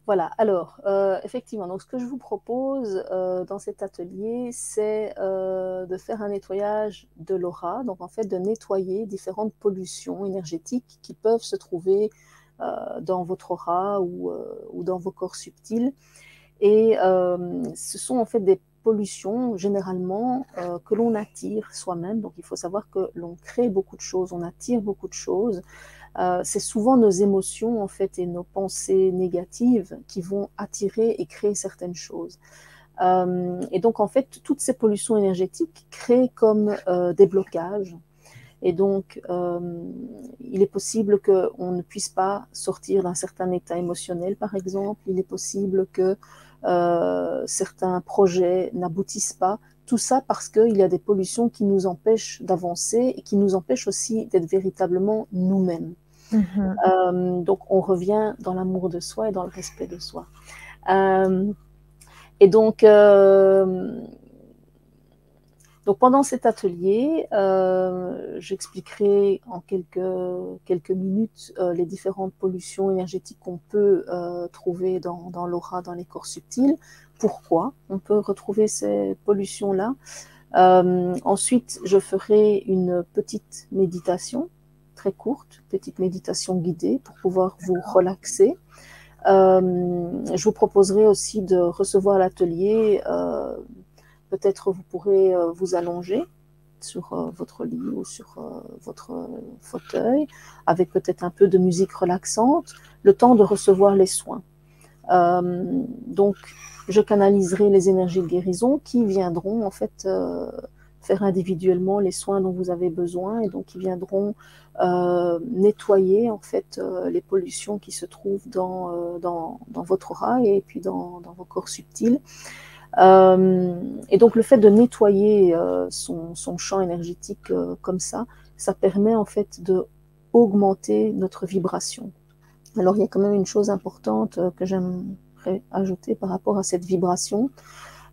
Voilà, alors euh, effectivement, donc ce que je vous propose euh, dans cet atelier, c'est de faire un nettoyage de l'aura, donc en fait de nettoyer différentes pollutions énergétiques qui peuvent se trouver dans votre aura ou, euh, ou, dans vos corps subtils. Et euh, ce sont en fait des pollutions généralement que l'on attire soi-même. Donc il faut savoir que l'on crée beaucoup de choses, on attire beaucoup de choses. c'est souvent nos émotions en fait et nos pensées négatives qui vont attirer et créer certaines choses. et donc en fait toutes ces pollutions énergétiques créent comme des blocages et donc, euh, il est possible qu'on ne puisse pas sortir d'un certain état émotionnel, par exemple. Il est possible que euh, certains projets n'aboutissent pas. Tout ça parce qu'il y a des pollutions qui nous empêchent d'avancer et qui nous empêchent aussi d'être véritablement nous-mêmes. Mm-hmm. Euh, donc, on revient dans l'amour de soi et dans le respect de soi. et donc, donc pendant cet atelier, euh, j'expliquerai en quelques, quelques minutes euh, les différentes pollutions énergétiques qu'on peut euh, trouver dans, dans l'aura, dans les corps subtils, pourquoi on peut retrouver ces pollutions-là? ensuite, je ferai une petite méditation, très courte, petite méditation guidée pour pouvoir vous relaxer. je vous proposerai aussi de recevoir l'atelier Peut-être vous pourrez euh, vous allonger sur euh, votre lit ou sur euh, votre fauteuil, avec peut-être un peu de musique relaxante, le temps de recevoir les soins. donc, je canaliserai les énergies de guérison qui viendront en fait faire individuellement les soins dont vous avez besoin et donc qui viendront nettoyer en fait les pollutions qui se trouvent dans, dans, votre aura et puis dans, dans vos corps subtils. Euh, et donc le fait de nettoyer euh, son, champ énergétique euh, comme ça, ça permet en fait de augmenter notre vibration. Alors il y a quand même une chose importante que j'aimerais ajouter par rapport à cette vibration,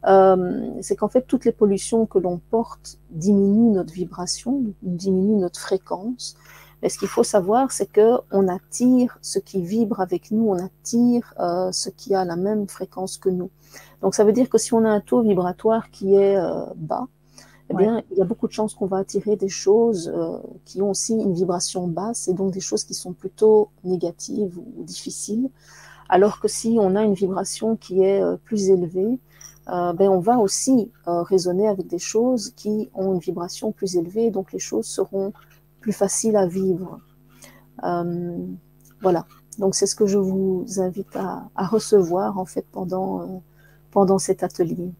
c'est qu'en fait, toutes les pollutions que l'on porte diminuent notre vibration, diminuent notre fréquence. Mais ce qu'il faut savoir, c'est que on attire ce qui vibre avec nous, on attire ce qui a la même fréquence que nous. Donc ça veut dire que si on a un taux vibratoire qui est euh, bas, eh bien, il y a beaucoup de chances qu'on va attirer des choses euh, qui ont aussi une vibration basse et donc des choses qui sont plutôt négatives ou difficiles. Alors que si on a une vibration qui est euh, plus élevée, euh, ben on va aussi raisonner avec des choses qui ont une vibration plus élevée, donc les choses seront plus faciles à vivre. Voilà. Donc c'est ce que je vous invite à, à recevoir en fait pendant, pendant cet atelier.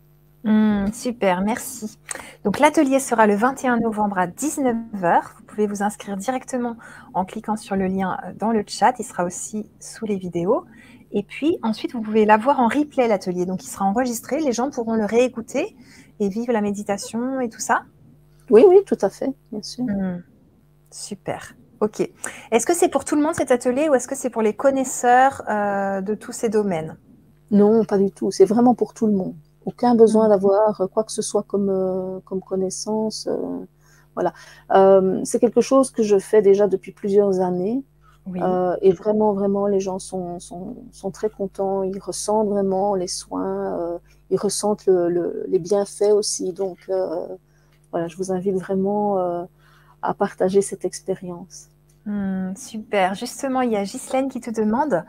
Mmh, super, merci. Donc l'atelier sera le 21 novembre à 19h. Vous pouvez vous inscrire directement en cliquant sur le lien euh, dans le chat. Il sera aussi sous les vidéos. Et puis ensuite, vous pouvez l'avoir en replay l'atelier. Donc il sera enregistré. Les gens pourront le réécouter et vivre la méditation et tout ça. Oui, oui, tout à fait, bien sûr. Mmh, super. Ok. Est-ce que c'est pour tout le monde cet atelier ou est-ce que c'est pour les connaisseurs euh, de tous ces domaines? Non, pas du tout. C'est vraiment pour tout le monde. Aucun besoin d'avoir quoi que ce soit comme, euh, comme connaissance. Euh, voilà. Euh, c'est quelque chose que je fais déjà depuis plusieurs années. Oui. Euh, et vraiment, vraiment, les gens sont, sont, sont, très contents. Ils ressentent vraiment les soins. Euh, ils ressentent le, le, les bienfaits aussi. Donc, euh, voilà, je vous invite vraiment à partager cette expérience. Mmh, super. Justement, il y a Ghislaine qui te demande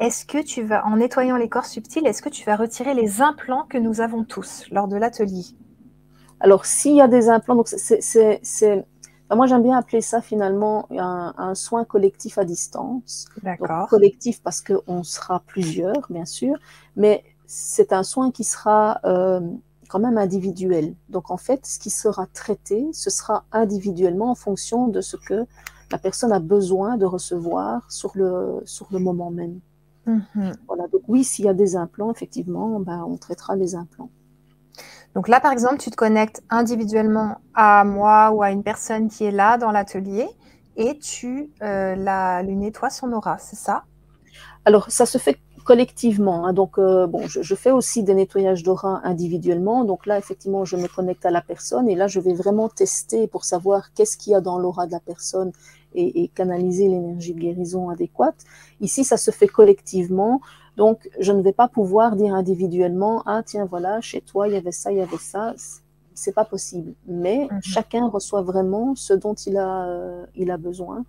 est-ce que tu vas, en nettoyant les corps subtils, est-ce que tu vas retirer les implants que nous avons tous lors de l'atelier? Alors, s'il y a des implants, donc c'est, enfin, moi j'aime bien appeler ça finalement un, un soin collectif à distance. D'accord. collectif parce qu'on sera plusieurs, bien sûr, mais c'est un soin qui sera euh, quand même individuel. Donc, en fait, ce qui sera traité, ce sera individuellement en fonction de ce que la personne a besoin de recevoir sur le, sur le moment même. Mmh. Voilà, donc oui, s'il y a des implants, effectivement, ben, on traitera les implants. Donc là, par exemple, tu te connectes individuellement à moi ou à une personne qui est là dans l'atelier et tu euh, la, lui nettoies son aura, c'est ça? Alors, ça se fait collectivement. Hein, donc, euh, bon, je, je, fais aussi des nettoyages d'aura individuellement. Donc là, effectivement, je me connecte à la personne et là, je vais vraiment tester pour savoir qu'est-ce qu'il y a dans l'aura de la personne et, et canaliser l'énergie de guérison adéquate. Ici, ça se fait collectivement. Donc, je ne vais pas pouvoir dire individuellement, ah tiens, voilà, chez toi, il y avait ça, il y avait ça. C'est pas possible. Mais Mhm. chacun reçoit vraiment ce dont il a, euh, il a besoin.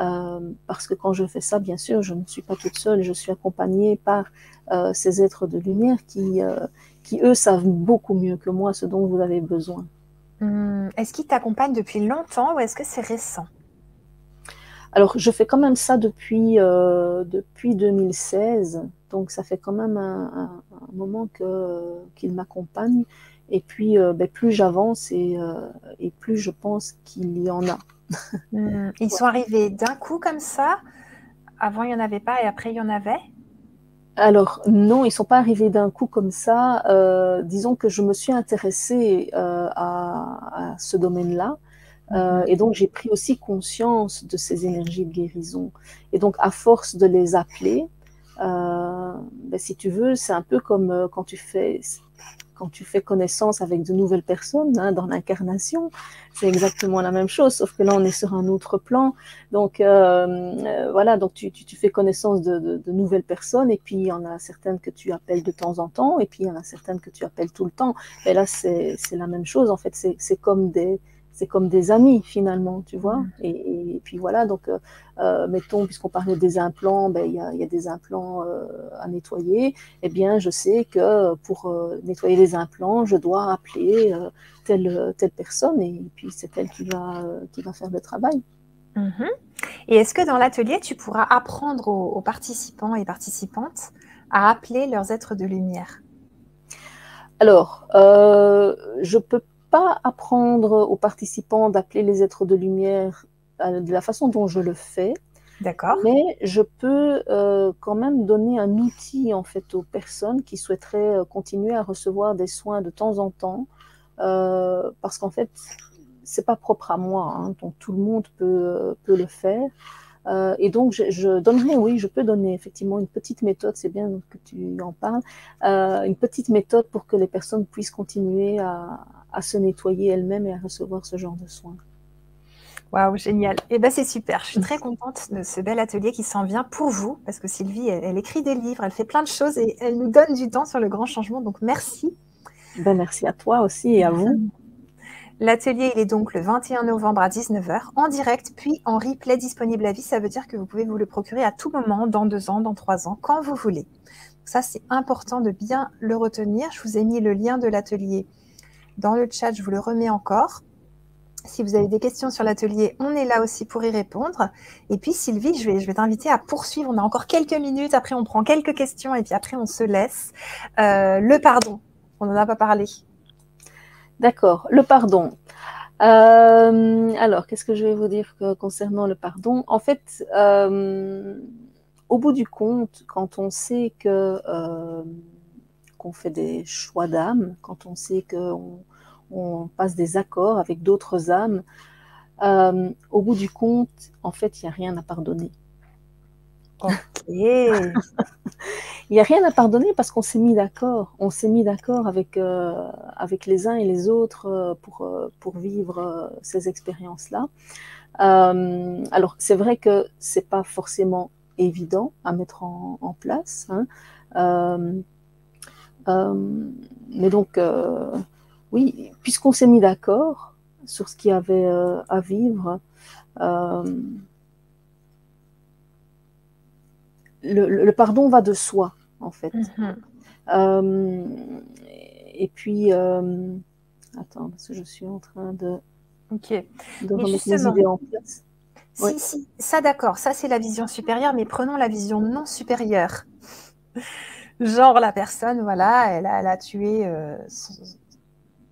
Euh, parce que quand je fais ça, bien sûr, je ne suis pas toute seule, je suis accompagnée par euh, ces êtres de lumière qui, qui, eux, savent beaucoup mieux que moi ce dont vous avez besoin. Hum, Est-ce qu'ils t'accompagnent depuis longtemps ou est-ce que c'est récent? Alors, je fais quand même ça depuis, euh, depuis 2016, donc ça fait quand même un, un, un moment que, qu'ils m'accompagnent. Et puis, euh, ben, plus j'avance et, euh, et plus je pense qu'il y en a. Hum, (laughs) Ils sont arrivés d'un coup comme ça Avant, il n'y en avait pas et après, il y en avait? Alors, non, ils ne sont pas arrivés d'un coup comme ça. Euh, disons que je me suis intéressée à, à, ce domaine-là. Euh, et donc, j'ai pris aussi conscience de ces énergies de guérison. Et donc, à force de les appeler, euh, ben, si tu veux, c'est un peu comme euh, quand tu fais quand tu fais connaissance avec de nouvelles personnes hein, dans l'incarnation, c'est exactement la même chose, sauf que là on est sur un autre plan. Donc voilà, donc tu, tu, tu, fais connaissance de, de, de, nouvelles personnes et puis il y en a certaines que tu appelles de temps en temps et puis il y en a certaines que tu appelles tout le temps. Et là c'est la même chose en fait, c'est comme des c'est comme des amis finalement, tu vois. Et, et, et puis voilà, donc euh, euh mettons, puisqu'on parlait des implants, ben, il, y a, il y a des implants euh, à nettoyer. Eh bien, je sais que pour euh, nettoyer les implants, je dois appeler telle, telle personne et puis c'est elle qui va, qui va faire le travail. Mmh. Et est-ce que dans l'atelier, tu pourras apprendre aux, aux, participants et participantes à appeler leurs êtres de lumière? Alors, euh, je peux pas apprendre aux participants d'appeler les êtres de lumière euh, de la façon dont je le fais. D'accord. Mais je peux euh, quand même donner un outil en fait aux personnes qui souhaiteraient euh, continuer à recevoir des soins de temps en temps, euh, parce qu'en fait c'est pas propre à moi, hein, donc tout le monde peut peut le faire. Et donc, je, donnerai, oui, je peux donner effectivement une petite méthode, c'est bien que tu en parles, une petite méthode pour que les personnes puissent continuer à, se nettoyer elles-mêmes et à recevoir ce genre de soins. Waouh, génial. Et eh ben c'est super. Je suis (laughs) très contente de ce bel atelier qui s'en vient pour vous, parce que Sylvie, elle, écrit des livres, elle fait plein de choses et elle nous donne du temps sur le grand changement. Donc merci. Ben, merci à toi aussi et à vous. (laughs) L'atelier, il est donc le 21 novembre à 19h en direct, puis en replay disponible à vie. Ça veut dire que vous pouvez vous le procurer à tout moment, dans deux ans, dans trois ans, quand vous voulez. Ça, c'est important de bien le retenir. Je vous ai mis le lien de l'atelier dans le chat. Je vous le remets encore. Si vous avez des questions sur l'atelier, on est là aussi pour y répondre. Et puis Sylvie, je vais, je vais t'inviter à poursuivre. On a encore quelques minutes. Après, on prend quelques questions et puis après, on se laisse. Euh, le pardon, on n'en a pas parlé. D'accord, le pardon. Euh, alors, qu'est-ce que je vais vous dire concernant le pardon? En fait, euh, au bout du compte, quand on sait que qu'on fait des choix d'âme, quand on sait qu'on on passe des accords avec d'autres âmes, au bout du compte, en fait, il n'y a rien à pardonner. Ok. (laughs) Il n'y a rien à pardonner parce qu'on s'est mis d'accord. On s'est mis d'accord avec, euh, avec les uns et les autres euh, pour, euh, pour vivre ces expériences-là. alors, c'est vrai que c'est pas forcément évident à mettre en, place. Hein. Mais donc, oui, puisqu'on s'est mis d'accord sur ce qu'il y avait à vivre, le, pardon va de soi, en fait. Mhm. Euh, et puis, euh, attends, parce que je suis en train de, Ok. de remettre les idées en place. Si, si, ça d'accord, ça c'est la vision supérieure, mais prenons la vision non supérieure. Genre la personne, voilà, elle a, tué euh,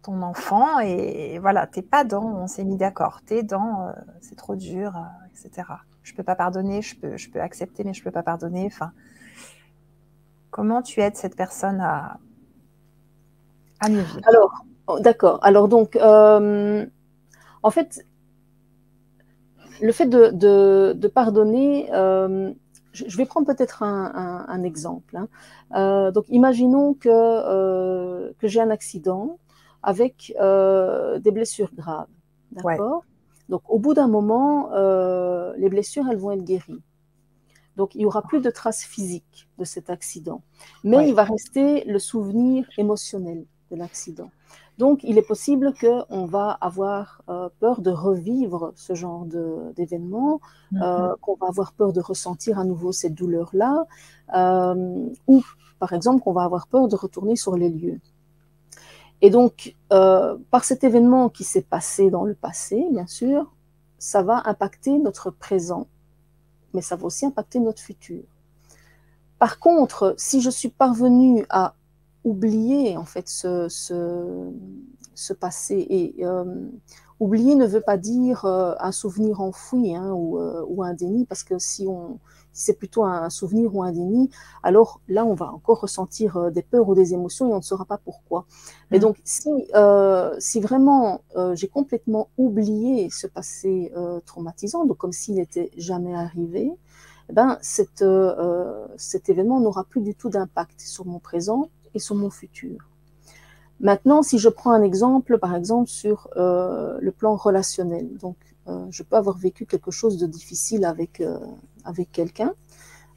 ton enfant et voilà, t'es pas dans, on s'est mis d'accord, t'es dans, c'est trop dur, etc je peux pas pardonner, je peux, je peux accepter, mais je peux pas pardonner. Enfin, comment tu aides cette personne à, à mieux vivre? Alors, oh, d'accord. Alors donc, euh, en fait, le fait de, pardonner, euh, je, vais prendre peut-être un, exemple. Hein. Euh, donc, imaginons que, que j'ai un accident avec des blessures graves. D'accord? Donc, au bout d'un moment, euh, les blessures, elles vont être guéries. Donc, il n'y aura plus de traces physiques de cet accident. Mais il va rester le souvenir émotionnel de l'accident. Donc, il est possible qu'on va avoir euh, peur de revivre ce genre d'événement, mhm. euh, qu'on va avoir peur de ressentir à nouveau cette douleur-là, ou par exemple qu'on va avoir peur de retourner sur les lieux. Et donc, euh, par cet événement qui s'est passé dans le passé, bien sûr, ça va impacter notre présent, mais ça va aussi impacter notre futur. Par contre, si je suis parvenue à oublier en fait ce, ce, passé et euh, oublier ne veut pas dire euh, un souvenir enfoui hein, ou, ou, un déni parce que si on si c'est plutôt un souvenir ou un déni, alors là, on va encore ressentir euh, des peurs ou des émotions et on ne saura pas pourquoi. Mais mm. donc, si, euh, si vraiment euh, j'ai complètement oublié ce passé traumatisant, donc comme s'il n'était jamais arrivé, eh ben, cet événement n'aura plus du tout d'impact sur mon présent et sur mon futur. Maintenant, si je prends un exemple, par exemple, sur le plan relationnel, donc je peux avoir vécu quelque chose de difficile avec, avec quelqu'un,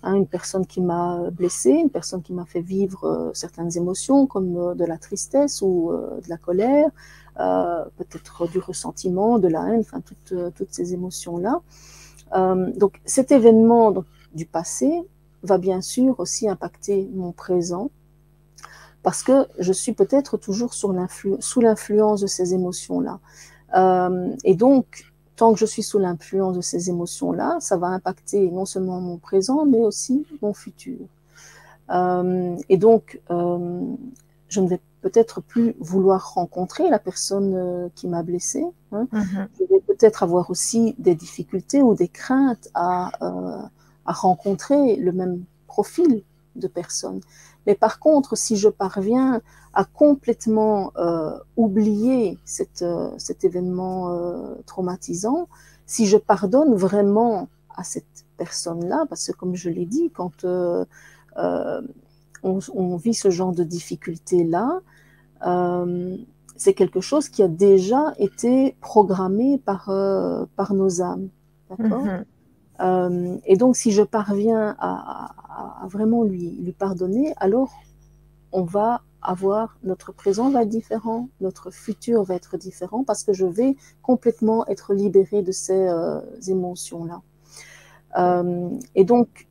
hein, une personne qui m'a blessée, une personne qui m'a fait vivre euh, certaines émotions comme euh, de la tristesse ou euh, de la colère, peut-être du ressentiment, de la haine, enfin toutes, toutes ces émotions-là. donc cet événement du passé va bien sûr aussi impacter mon présent parce que je suis peut-être toujours sous l'influence de ces émotions-là. et donc, tant que je suis sous l'influence de ces émotions-là, ça va impacter non seulement mon présent, mais aussi mon futur. Euh, et donc, euh, je ne vais peut-être plus vouloir rencontrer la personne euh, qui m'a blessée. Hein. Mm-hmm. Je vais peut-être avoir aussi des difficultés ou des craintes à, à rencontrer le même profil de personne. Mais par contre, si je parviens à complètement euh, oublier euh, cet événement euh, traumatisant, si je pardonne vraiment à cette personne-là, parce que comme je l'ai dit, quand on, on, vit ce genre de difficulté-là, c'est quelque chose qui a déjà été programmé par, euh, par nos âmes. D'accord? Mhm. Euh, Et donc, si je parviens à, vraiment lui, pardonner, alors on va avoir, notre présent va être différent, notre futur va être différent parce que je vais complètement être libérée de ces euh, émotions-là. et donc,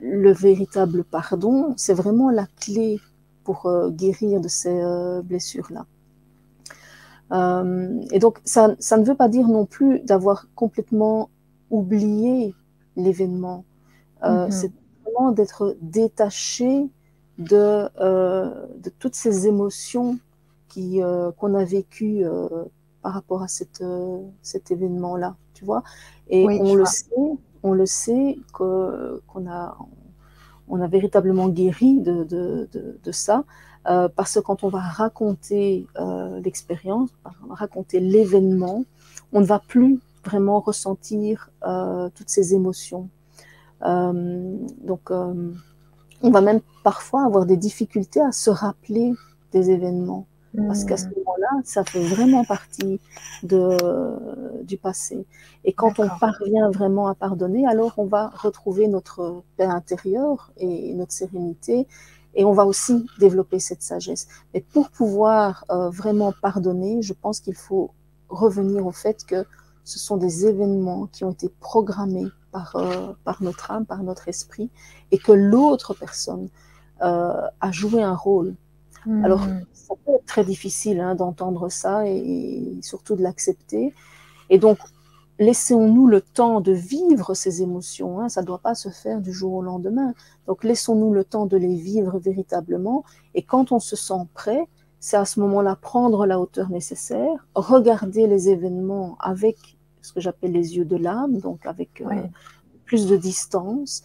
le véritable pardon, c'est vraiment la clé pour guérir de ces blessures-là. Euh, et donc, ça, ça, ne veut pas dire non plus d'avoir complètement oublié l'événement. Euh, mhm. C'est vraiment d'être détaché de, euh, de, toutes ces émotions qui, qu'on a vécues par rapport à cette, cet événement-là, tu vois. Et on, le sait, on le sait que, qu'on a, on a véritablement guéri de, de, de, de ça euh, parce que quand on va raconter euh, l'expérience, raconter l'événement, on ne va plus vraiment ressentir euh, toutes ces émotions. donc, on va même parfois avoir des difficultés à se rappeler des événements. Parce qu'à ce hmm. moment-là, ça fait vraiment partie de, du passé. Et quand on parvient vraiment à pardonner, alors on va retrouver notre paix intérieure et notre sérénité et on va aussi développer cette sagesse. Mais pour pouvoir euh, vraiment pardonner, je pense qu'il faut revenir au fait que ce sont des événements qui ont été programmés par, euh, par notre âme, par notre esprit, et que l'autre personne euh, a joué un rôle. Hmm. Alors, ça peut être très difficile hein, d'entendre ça et, et, surtout de l'accepter. Et donc, laissons-nous le temps de vivre ces émotions. Hein, ça ne doit pas se faire du jour au lendemain. Donc laissons-nous le temps de les vivre véritablement. Et quand on se sent prêt, c'est à ce moment-là prendre la hauteur nécessaire, regarder les événements avec ce que j'appelle les yeux de l'âme, donc avec euh, plus de distance,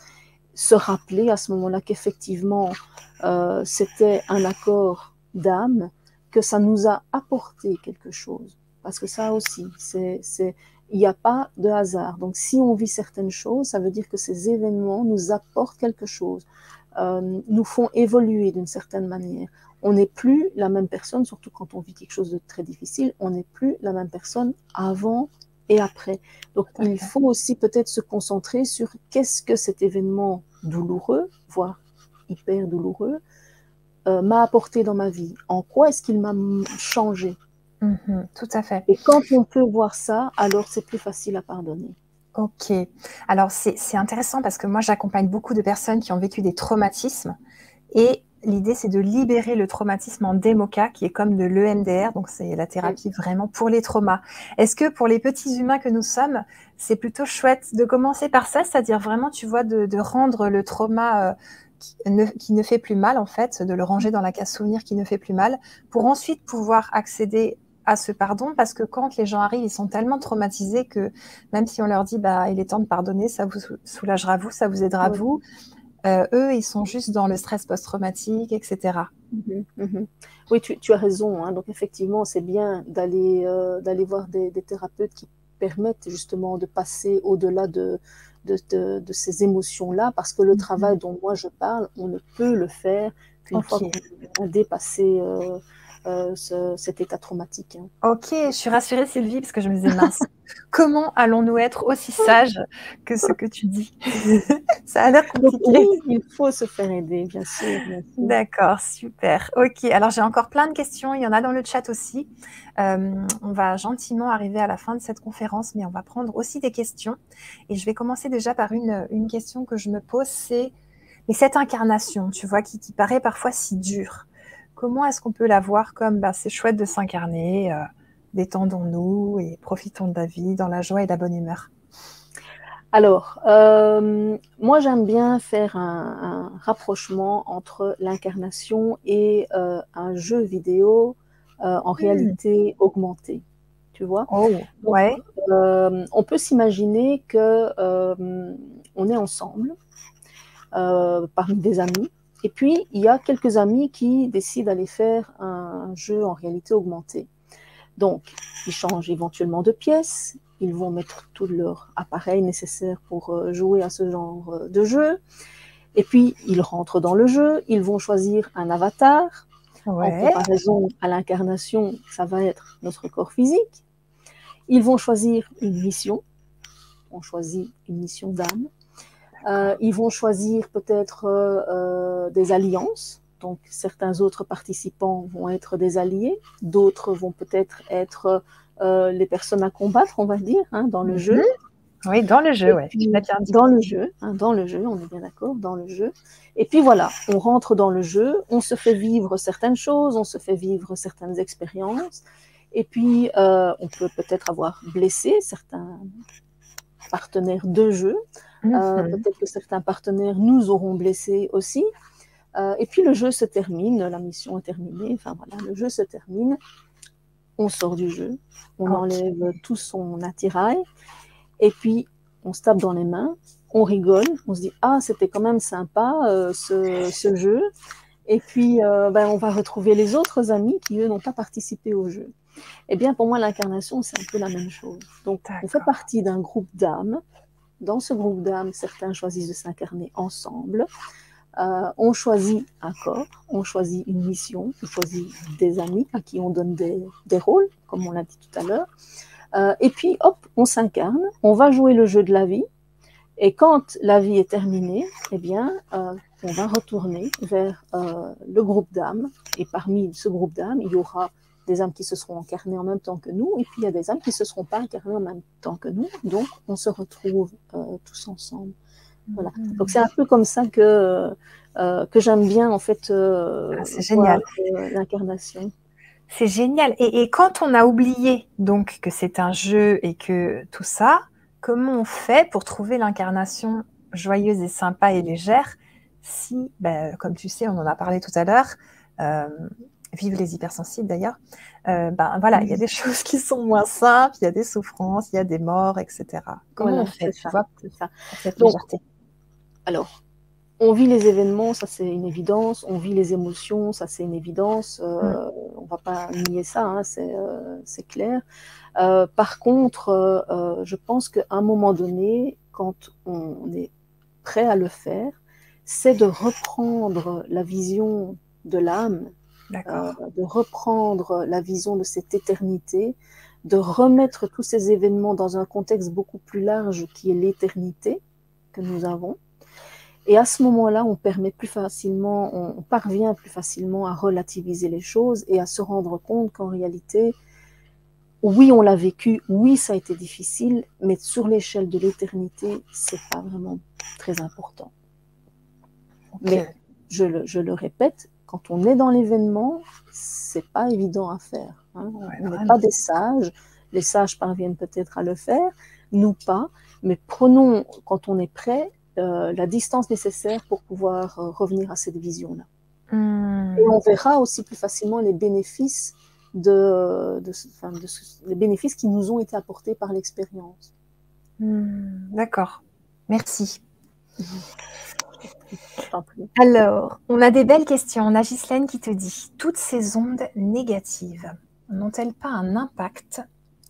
se rappeler à ce moment-là qu'effectivement euh, c'était un accord d'âme, que ça nous a apporté quelque chose. Parce que ça aussi, c'est il n'y a pas de hasard. Donc, si on vit certaines choses, ça veut dire que ces événements nous apportent quelque chose, euh, nous font évoluer d'une certaine manière. On n'est plus la même personne, surtout quand on vit quelque chose de très difficile, on n'est plus la même personne avant et après. Donc, il faut aussi peut-être se concentrer sur qu'est-ce que cet événement douloureux, voire hyper douloureux, euh, m'a apporté dans ma vie. En quoi est-ce qu'il m'a changé? Mhm, tout à fait. Et quand on peut voir ça, alors c'est plus facile à pardonner. Ok. Alors c'est intéressant parce que moi j'accompagne beaucoup de personnes qui ont vécu des traumatismes et l'idée c'est de libérer le traumatisme en DEMOCA qui est comme de l'EMDR, donc c'est la thérapie vraiment pour les traumas. Est-ce que pour les petits humains que nous sommes, c'est plutôt chouette de commencer par ça, c'est-à-dire vraiment tu vois de, rendre le trauma... Euh, qui ne, qui ne, fait plus mal, en fait, de le ranger dans la case souvenir qui ne fait plus mal, pour ensuite pouvoir accéder à ce pardon? Parce que quand les gens arrivent, ils sont tellement traumatisés que même si on leur dit bah il est temps de pardonner, ça vous soulagera vous, ça vous aidera vous, euh, eux ils sont juste dans le stress post-traumatique, etc. Mhm, mhm. Oui, tu, as raison. Hein. Donc effectivement, c'est bien d'aller euh, d'aller voir des, thérapeutes qui permettent justement de passer au-delà de, de, ces émotions-là, parce que le mhm. travail dont moi je parle, on ne peut le faire qu'une fois qu'on a dépassé euh, euh, cet état traumatique. Hein. Ok, je suis rassurée Sylvie parce que je me disais mince, (laughs) comment allons-nous être aussi sages que ce que tu dis? (laughs) Ça a l'air compliqué. il faut se faire aider, bien sûr. D'accord, super. Ok, alors j'ai encore plein de questions, il y en a dans le chat aussi. Euh, on va gentiment arriver à la fin de cette conférence, mais on va prendre aussi des questions. Et je vais commencer déjà par une, une question que je me pose, c'est mais cette incarnation, tu vois, qui, qui paraît parfois si dure, comment est-ce qu'on peut la voir comme bah, c'est chouette de s'incarner, euh, détendons-nous et profitons de la vie dans la joie et la bonne humeur? Alors, euh, moi j'aime bien faire un, rapprochement entre l'incarnation et euh, un jeu vidéo en hmm. réalité augmentée. Tu vois? Oh, ouais. On peut s'imaginer que on est ensemble parmi des amis et puis, il y a quelques amis qui décident d'aller faire un jeu en réalité augmentée. Donc, ils changent éventuellement de pièce, ils vont mettre tout leur appareil nécessaire pour euh, jouer à ce genre euh, de jeu. Et puis, ils rentrent dans le jeu, ils vont choisir un avatar. En comparaison à l'incarnation, ça va être notre corps physique. Ils vont choisir une mission. On choisit une mission d'âme. Euh, ils vont choisir peut-être des alliances. Donc, certains autres participants vont être des alliés, d'autres vont peut-être être euh, les personnes à combattre, on va dire, hein, dans le jeu. Mhm. Oui, dans le jeu, ouais. Dans le jeu, hein, dans le jeu, on est bien d'accord, dans le jeu. Et puis voilà, on rentre dans le jeu, on se fait vivre certaines choses, on se fait vivre certaines expériences. Et puis, euh, on peut peut-être avoir blessé certains partenaires de jeu. Euh, mhm. peut-être que certains partenaires nous auront blessés aussi. et puis le jeu se termine, la mission est terminée, enfin voilà, le jeu se termine on sort du jeu, on enlève tout son attirail, et puis on se tape dans les mains, on rigole, on se dit ah c'était quand même sympa euh, ce, jeu, et puis euh, ben, on va retrouver les autres amis qui eux n'ont pas participé au jeu. Eh bien pour moi l'incarnation c'est un peu la même chose. Donc on fait partie d'un groupe d'âmes. Dans ce groupe d'âmes, certains choisissent de s'incarner ensemble. Euh, on choisit un corps, on choisit une mission, on choisit des amis à qui on donne des, rôles, comme on l'a dit tout à l'heure. Euh, et puis, hop, on s'incarne, on va jouer le jeu de la vie. Et quand la vie est terminée, eh bien, euh, on va retourner vers le groupe d'âmes. Et parmi ce groupe d'âmes, il y aura des âmes qui se seront incarnées en même temps que nous, et puis il y a des âmes qui ne se seront pas incarnées en même temps que nous. Donc, on se retrouve tous ensemble. Voilà. Mm. Donc c'est un peu comme ça que, euh, que j'aime bien en fait euh, ah, c'est génial. Euh, l'incarnation. C'est génial. Et, et, quand on a oublié donc que c'est un jeu et que tout ça, comment on fait pour trouver l'incarnation joyeuse et sympa et légère si, ben, comme tu sais, on en a parlé tout à l'heure, euh, vive les hypersensibles d'ailleurs, euh, ben voilà, il y a des (laughs) choses qui sont moins simples, il y a des souffrances, il y a des morts, etc. Comment on fait, tu vois, ça. cette légèreté alors, on vit les événements, ça c'est une évidence. On vit les émotions, ça c'est une évidence. Euh, mm. On va pas nier ça, hein, euh, c'est clair. Euh, par contre, je pense qu'à un moment donné, quand on est prêt à le faire, c'est de reprendre la vision de l'âme, de reprendre la vision de cette éternité, de remettre tous ces événements dans un contexte beaucoup plus large qui est l'éternité que nous avons. Et à ce moment-là, on permet plus facilement, on parvient plus facilement à relativiser les choses et à se rendre compte qu'en réalité, oui, on l'a vécu, oui, ça a été difficile, mais sur l'échelle de l'éternité, c'est pas vraiment très important. Mais je le, je le, répète, quand on est dans l'événement, c'est pas évident à faire. Hein. on n'est pas des sages. Les sages parviennent peut-être à le faire, nous pas. Mais prenons, quand on est prêt, euh, la distance nécessaire pour pouvoir euh, revenir à cette vision-là. Hmm. Et on verra aussi plus facilement les bénéfices, de, les bénéfices qui nous ont été apportés par l'expérience. Hmm, d'accord. Merci. (laughs) Alors, on a des belles questions. On a Ghislaine qui te dit Toutes ces ondes négatives n'ont-elles pas un impact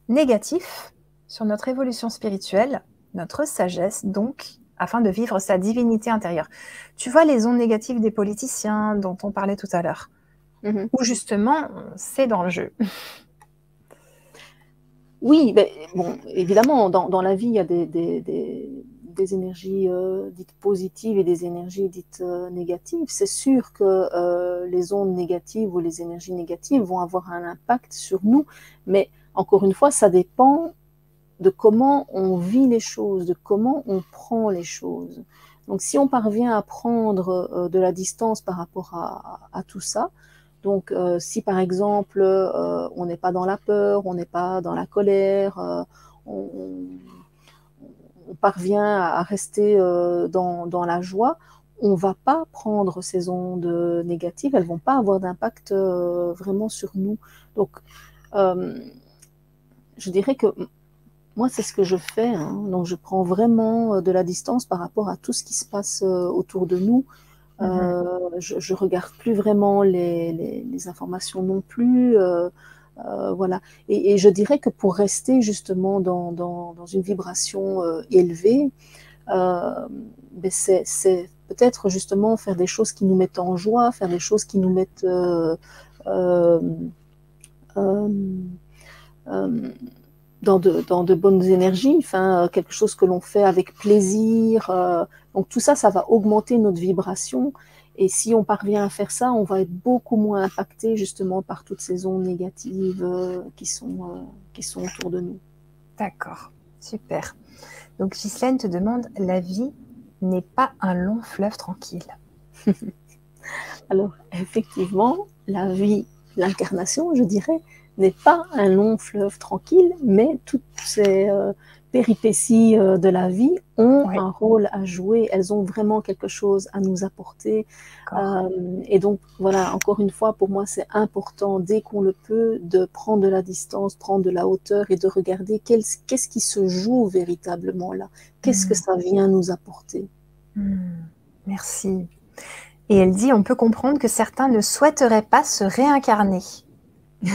négatif sur notre évolution spirituelle, notre sagesse, donc afin de vivre sa divinité intérieure? Tu vois les ondes négatives des politiciens dont on parlait tout à l'heure, mm-hmm. où justement, c'est dans le jeu. Oui, ben, bon, évidemment, dans, la vie, il y a des, énergies euh, dites positives et des énergies dites euh, négatives. C'est sûr que euh, les ondes négatives ou les énergies négatives vont avoir un impact sur nous, mais encore une fois, ça dépend de comment on vit les choses, de comment on prend les choses. Donc si on parvient à prendre de la distance par rapport à, tout ça, donc si par exemple on n'est pas dans la peur, on n'est pas dans la colère, on, parvient à rester dans, dans, la joie, on va pas prendre ces ondes négatives, elles vont pas avoir d'impact vraiment sur nous. Donc je dirais que moi, c'est ce que je fais. Hein. Donc, je prends vraiment euh, de la distance par rapport à tout ce qui se passe euh, autour de nous. Euh, mhm. je, je regarde plus vraiment les, les, informations non plus. Voilà. Et, je dirais que pour rester justement dans, dans, une vibration élevée, ben c'est peut-être justement faire des choses qui nous mettent en joie, faire des choses qui nous mettent dans de, dans de bonnes énergies, enfin, euh, quelque chose que l'on fait avec plaisir. Euh, donc tout ça, ça va augmenter notre vibration. Et si on parvient à faire ça, on va être beaucoup moins impacté justement par toutes ces ondes négatives euh, qui, sont, qui sont autour de nous. D'accord, super. Donc Ghislaine te demande, la vie n'est pas un long fleuve tranquille. (laughs) Alors effectivement, la vie, l'incarnation, je dirais, n'est pas un long fleuve tranquille, mais toutes ces euh, péripéties euh, de la vie ont un rôle à jouer. Elles ont vraiment quelque chose à nous apporter. Euh, et donc, voilà, encore une fois, pour moi, c'est important, dès qu'on le peut, de prendre de la distance, prendre de la hauteur et de regarder qu'est-ce qui se joue véritablement là. Qu'est-ce que hmm. ça vient nous apporter. Hmm. Merci. Et elle dit, on peut comprendre que certains ne souhaiteraient pas se réincarner. (laughs)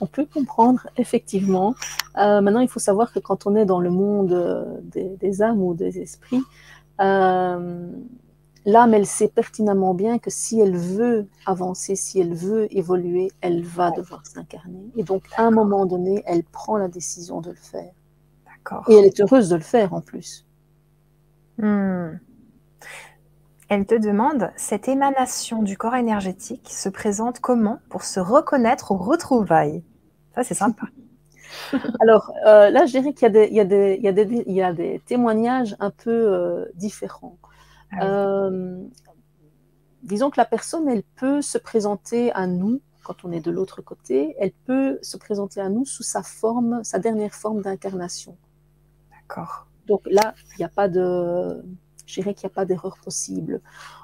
on peut comprendre, effectivement. Euh, maintenant, il faut savoir que quand on est dans le monde euh, des, âmes ou des esprits, euh, l'âme, elle sait pertinemment bien que si elle veut avancer, si elle veut évoluer, elle va devoir s'incarner. Et donc, à un moment donné, elle prend la décision de le faire. Et elle est heureuse de le faire en plus. Hmm. Elle te demande, cette émanation du corps énergétique se présente comment pour se reconnaître aux retrouvailles? Ça, c'est sympa. (laughs) Alors euh, là, je dirais qu'il y, a des témoignages un peu euh, différents. Ah euh, disons que la personne, elle peut se présenter à nous quand on est de l'autre côté, elle peut se présenter à nous sous sa forme, sa dernière forme d'incarnation. D'accord. Donc là, il n'y a pas de je dirais qu'il n'y a pas d'erreur possible.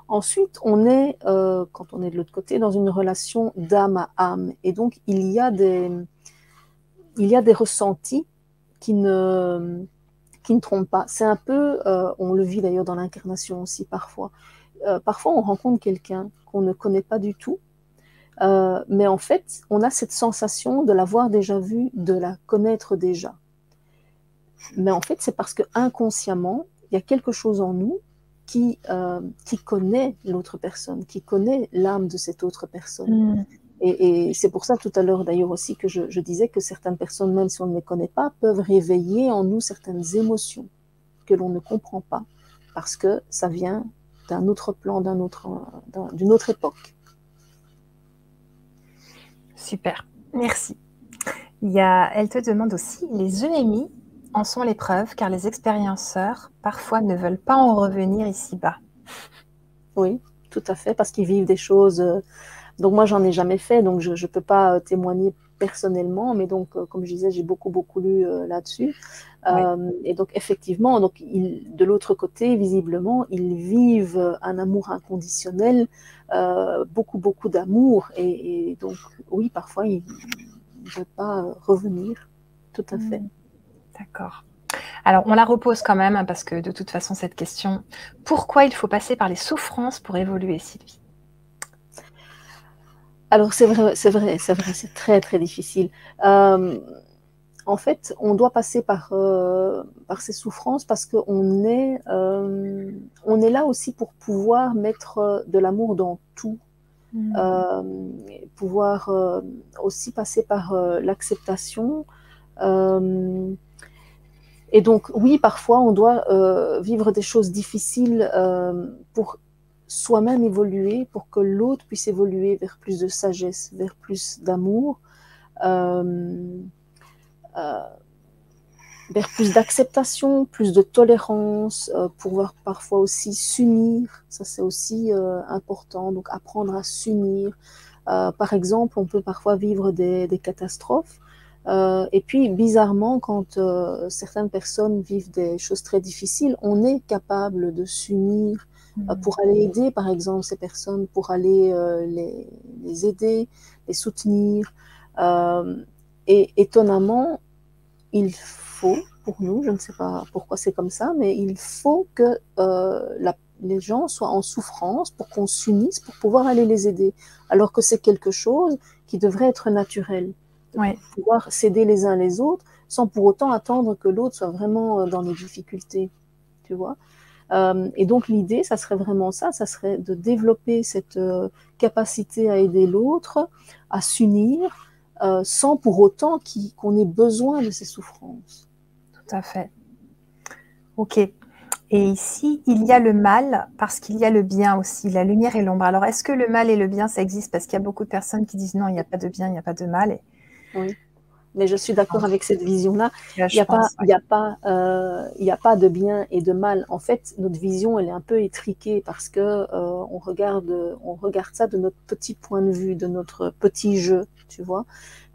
Ensuite, on est, euh, quand on est de l'autre côté, dans une relation d'âme à âme. Et donc, il y a des, il y a des ressentis qui ne, qui ne trompent pas. C'est un peu, euh, on le vit d'ailleurs dans l'incarnation aussi parfois. Euh, parfois, on rencontre quelqu'un qu'on ne connaît pas du tout, mais en fait, on a cette sensation de l'avoir déjà vu, de la connaître déjà. Mais en fait, c'est parce que inconsciemment, il y a quelque chose en nous qui, euh, qui connaît l'autre personne, qui connaît l'âme de cette autre personne. Mm. Et, c'est pour ça tout à l'heure d'ailleurs aussi que je, disais que certaines personnes, même si on ne les connaît pas, peuvent réveiller en nous certaines émotions que l'on ne comprend pas parce que ça vient d'un autre plan, d'un autre, d'une autre époque. Super, merci. Il y a, elle te demande aussi, les EMI en sont les preuves, car les expérienceurs parfois ne veulent pas en revenir ici-bas. Oui, tout à fait, parce qu'ils vivent des choses. Euh, donc moi, j'en ai jamais fait, donc je ne peux pas euh, témoigner personnellement, mais donc, euh, comme je disais, j'ai beaucoup, beaucoup lu là-dessus. et donc, effectivement, donc, de l'autre côté, visiblement, ils vivent un amour inconditionnel, beaucoup, beaucoup d'amour. Et, donc, oui, parfois, ils ne veulent pas revenir. Tout à fait. D'accord. Alors, on la repose quand même, hein, parce que de toute façon, cette question, pourquoi il faut passer par les souffrances pour évoluer, Sylvie? Alors, c'est vrai, c'est vrai, c'est vrai, c'est très, très difficile. Euh, en fait, on doit passer par, euh, par ces souffrances parce qu'on est, euh, on est là aussi pour pouvoir mettre de l'amour dans tout. Hmm. pouvoir aussi passer par l'acceptation, et donc, oui, parfois, on doit euh, vivre des choses difficiles euh, pour soi-même évoluer, pour que l'autre puisse évoluer vers plus de sagesse, vers plus d'amour, euh, vers plus d'acceptation, plus de tolérance, pouvoir parfois aussi s'unir. Ça, c'est aussi important. Donc, apprendre à s'unir. par exemple, on peut parfois vivre des catastrophes euh, et puis, bizarrement, quand euh, certaines personnes vivent des choses très difficiles, on est capable de s'unir euh, mm. pour aller aider, par exemple, ces personnes, pour aller les, les, aider, les soutenir. et étonnamment, il faut, pour nous, je ne sais pas pourquoi c'est comme ça, mais il faut que la, les gens soient en souffrance pour qu'on s'unisse, pour pouvoir aller les aider, alors que c'est quelque chose qui devrait être naturel. Pouvoir s'aider les uns les autres sans pour autant attendre que l'autre soit vraiment euh, dans les difficultés, tu vois. Euh, et donc l'idée, ça serait vraiment ça, ça serait de développer cette euh, capacité à aider l'autre, à s'unir, sans pour autant qu'on ait besoin de ces souffrances. Tout à fait. Ok. Et ici, il y a le mal parce qu'il y a le bien aussi, la lumière et l'ombre. Alors, est-ce que le mal et le bien, ça existe? Parce qu'il y a beaucoup de personnes qui disent non, il n'y a pas de bien, il n'y a pas de mal. Oui. Mais je suis d'accord avec cette vision-là. Il n'y a, pas, il a, pas, euh, a pas de bien et de mal. En fait, notre vision, elle est un peu étriquée parce que euh, on, regarde, on regarde ça de notre petit point de vue, de notre petit jeu, tu vois.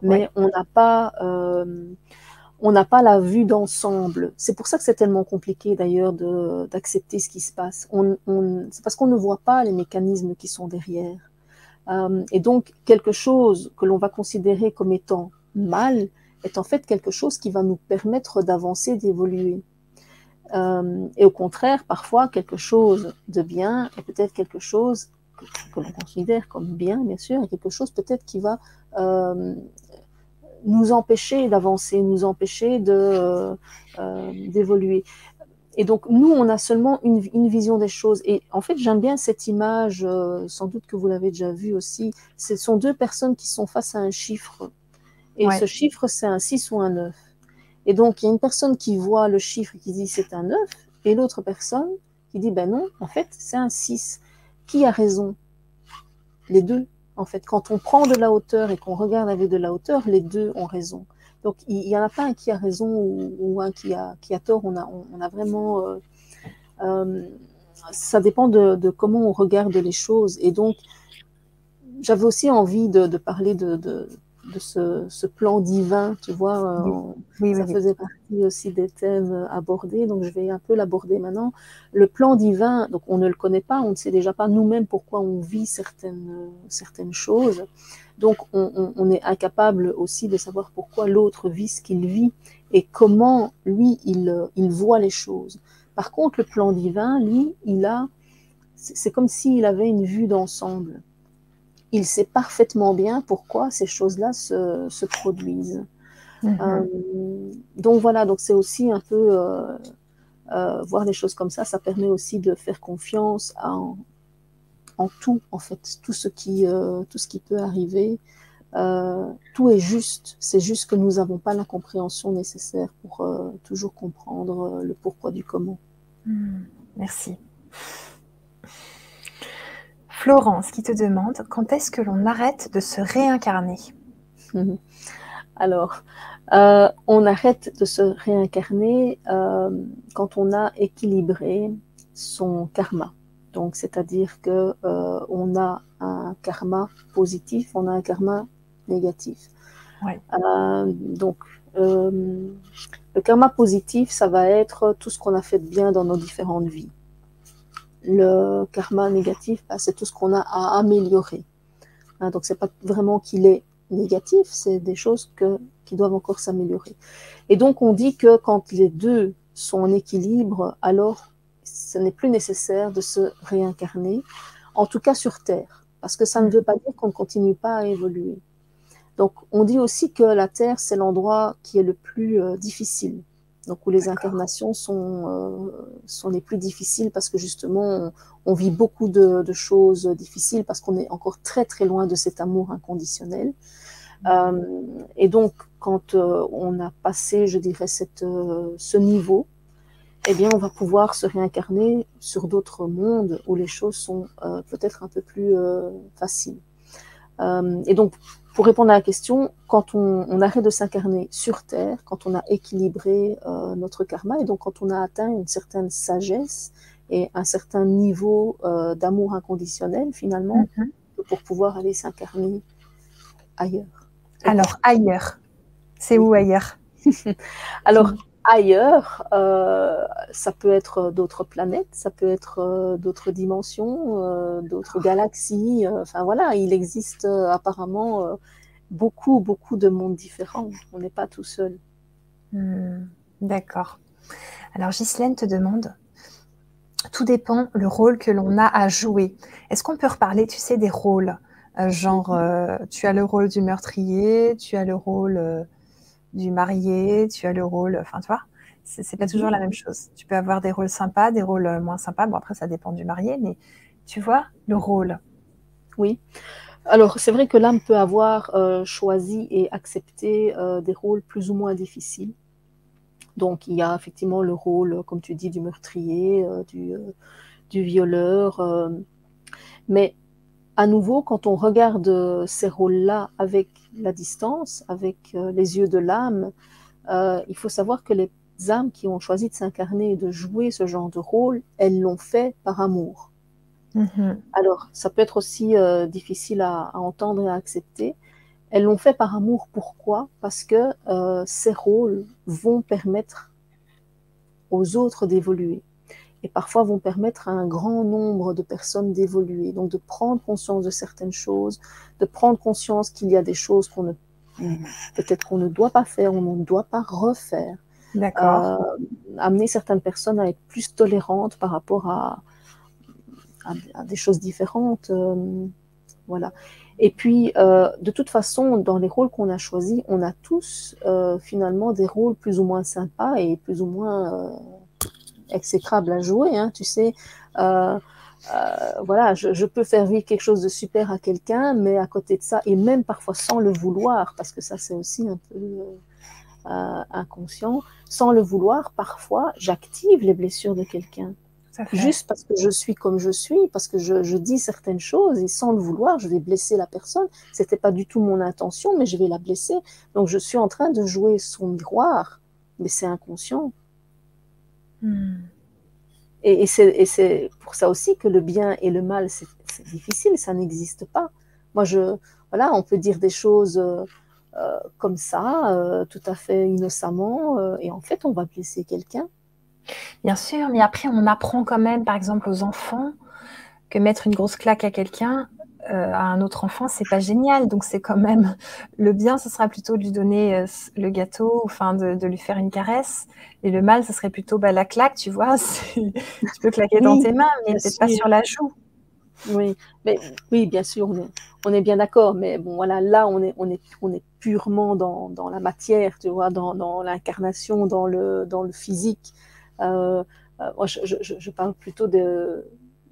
Mais on n'a pas... Euh, on n'a pas la vue d'ensemble. C'est pour ça que c'est tellement compliqué d'ailleurs d'accepter ce qui se passe. On, c'est parce qu'on ne voit pas les mécanismes qui sont derrière. Euh, et donc quelque chose que l'on va considérer comme étant mal est en fait quelque chose qui va nous permettre d'avancer, d'évoluer. Euh, et au contraire, parfois, quelque chose de bien est peut-être quelque chose que, l'on considère comme bien, bien sûr, et quelque chose peut-être qui va euh, nous empêcher d'avancer, nous empêcher d'évoluer. Et donc nous, on a seulement une, une, vision des choses. Et en fait, j'aime bien cette image, euh, sans doute que vous l'avez déjà vue aussi. Ce sont deux personnes qui sont face à un chiffre. Et ce chiffre, c'est un 6 ou un 9. Et donc, il y a une personne qui voit le chiffre et qui dit c'est un 9, et l'autre personne qui dit ben non, en fait, c'est un 6. Qui a raison? Les deux. En fait, quand on prend de la hauteur et qu'on regarde avec de la hauteur, les deux ont raison. Donc, il n'y en a pas un qui a raison ou, un qui a, qui a tort. On a, on, a vraiment. Euh, euh, ça dépend de, comment on regarde les choses. Et donc, j'avais aussi envie de, parler de, de ce, plan divin, tu vois. Euh, ça faisait partie aussi des thèmes abordés, donc je vais un peu l'aborder maintenant. Le plan divin, donc on ne le connaît pas, on ne sait déjà pas nous-mêmes pourquoi on vit certaines, certaines choses. Donc on, est incapable aussi de savoir pourquoi l'autre vit ce qu'il vit et comment lui, il, il voit les choses. Par contre, le plan divin, lui, il a, c'est comme s'il avait une vue d'ensemble il sait parfaitement bien pourquoi ces choses-là se, produisent. Mhm. Euh, donc voilà, donc c'est aussi un peu euh, euh, voir les choses comme ça, ça permet aussi de faire confiance en, tout, en fait, tout ce qui, tout ce qui peut arriver. tout est juste, c'est juste que nous n'avons pas la compréhension nécessaire pour toujours comprendre le pourquoi du comment. Hmm. merci. Florence qui te demande quand est-ce que l'on arrête de se réincarner? (laughs) Alors, euh, on arrête de se réincarner euh, quand on a équilibré son karma. Donc, c'est-à-dire que euh, on a un karma positif, on a un karma négatif. donc, le karma positif, ça va être tout ce qu'on a fait de bien dans nos différentes vies le karma négatif, bah, c'est tout ce qu'on a à améliorer. Hein, donc, c'est pas vraiment qu'il est négatif, c'est des choses que, qui doivent encore s'améliorer. Et donc, on dit que quand les deux sont en équilibre, alors ce n'est plus nécessaire de se réincarner, en tout cas sur Terre, parce que ça ne veut pas dire qu'on ne continue pas à évoluer. Donc, on dit aussi que la Terre, c'est l'endroit qui est le plus euh, difficile donc où les incarnations sont, euh, sont les plus difficiles parce que justement, on, vit beaucoup de, choses difficiles parce qu'on est encore très très loin de cet amour inconditionnel. Euh, et donc, quand on a passé, je dirais, cette, ce niveau, eh bien, on va pouvoir se réincarner sur d'autres mondes où les choses sont peut-être un peu plus faciles. et donc, pour répondre à la question, quand on, arrête de s'incarner sur Terre, quand on a équilibré euh, notre karma, et donc quand on a atteint une certaine sagesse et un certain niveau euh, d'amour inconditionnel, finalement, mhm. pour pouvoir aller s'incarner ailleurs. Alors, ailleurs, c'est où ailleurs? (laughs) Alors, ailleurs, euh, ça peut être d'autres planètes, ça peut être d'autres dimensions, d'autres galaxies. Enfin voilà, il existe apparemment beaucoup, beaucoup de mondes différents. On n'est pas tout seul. Hmm, d'accord. Alors Ghislaine te demande, tout dépend le rôle que l'on a à jouer. Est-ce qu'on peut reparler, tu sais, des rôles Euh, genre, euh, tu as le rôle du meurtrier, tu as le rôle euh, du marié, tu as le rôle. Enfin, tu vois, c'est pas toujours la même chose. Tu peux avoir des rôles sympas, des rôles moins sympas. Bon, après, ça dépend du marié, mais tu vois, le rôle. Oui. Alors, c'est vrai que l'âme peut avoir choisi et accepté des rôles plus ou moins difficiles. Donc, il y a effectivement le rôle, comme tu dis, du meurtrier, du, du, violeur. mais à nouveau, quand on regarde ces rôles-là avec la distance, avec euh, les yeux de l'âme, euh, il faut savoir que les âmes qui ont choisi de s'incarner et de jouer ce genre de rôle, elles l'ont fait par amour. Mm-hmm. Alors, ça peut être aussi euh, difficile à, entendre et à accepter. Elles l'ont fait par amour. Pourquoi? Parce que ces rôles vont permettre aux autres d'évoluer et parfois vont permettre à un grand nombre de personnes d'évoluer, donc de prendre conscience de certaines choses, de prendre conscience qu'il y a des choses qu'on ne peut-être qu'on ne doit pas faire, on ne doit pas refaire. D'accord. Euh, amener certaines personnes à être plus tolérantes par rapport à, à, des choses différentes. Euh, voilà. Et puis, euh, de toute façon, dans les rôles qu'on a choisis, on a tous finalement des rôles plus ou moins sympas et plus ou moins exécrable à jouer, hein, tu sais. Euh, euh, voilà, je, peux faire vivre quelque chose de super à quelqu'un, mais à côté de ça, et même parfois sans le vouloir, parce que ça c'est aussi un peu euh, inconscient, sans le vouloir, parfois j'active les blessures de quelqu'un. Juste parce que je suis comme je suis, parce que je, je, dis certaines choses et sans le vouloir, je vais blesser la personne. C'était pas du tout mon intention, mais je vais la blesser. Donc je suis en train de jouer son miroir, mais c'est inconscient. Hmm. Et, c'est pour ça aussi que le bien et le mal, c'est difficile, ça n'existe pas. Moi, je, voilà, on peut dire des choses euh, euh, comme ça, euh, tout à fait innocemment, et en fait, on va blesser quelqu'un. Bien sûr, mais après, on apprend quand même, par exemple, aux enfants, que mettre une grosse claque à quelqu'un, euh, à un autre enfant, c'est pas génial. Donc c'est quand même (laughs) le bien, ce sera plutôt de lui donner euh, le gâteau, enfin de, lui faire une caresse. Et le mal, ce serait plutôt bah, la claque, tu vois. (laughs) tu peux claquer dans tes mains, mais peut-être pas sur la joue. Oui, mais oui, bien sûr, on est, bien d'accord. Mais bon, voilà, là, on est, on est, on est purement dans, la matière, tu vois, dans, l'incarnation, dans le, dans le physique. Euh, moi, je, parle plutôt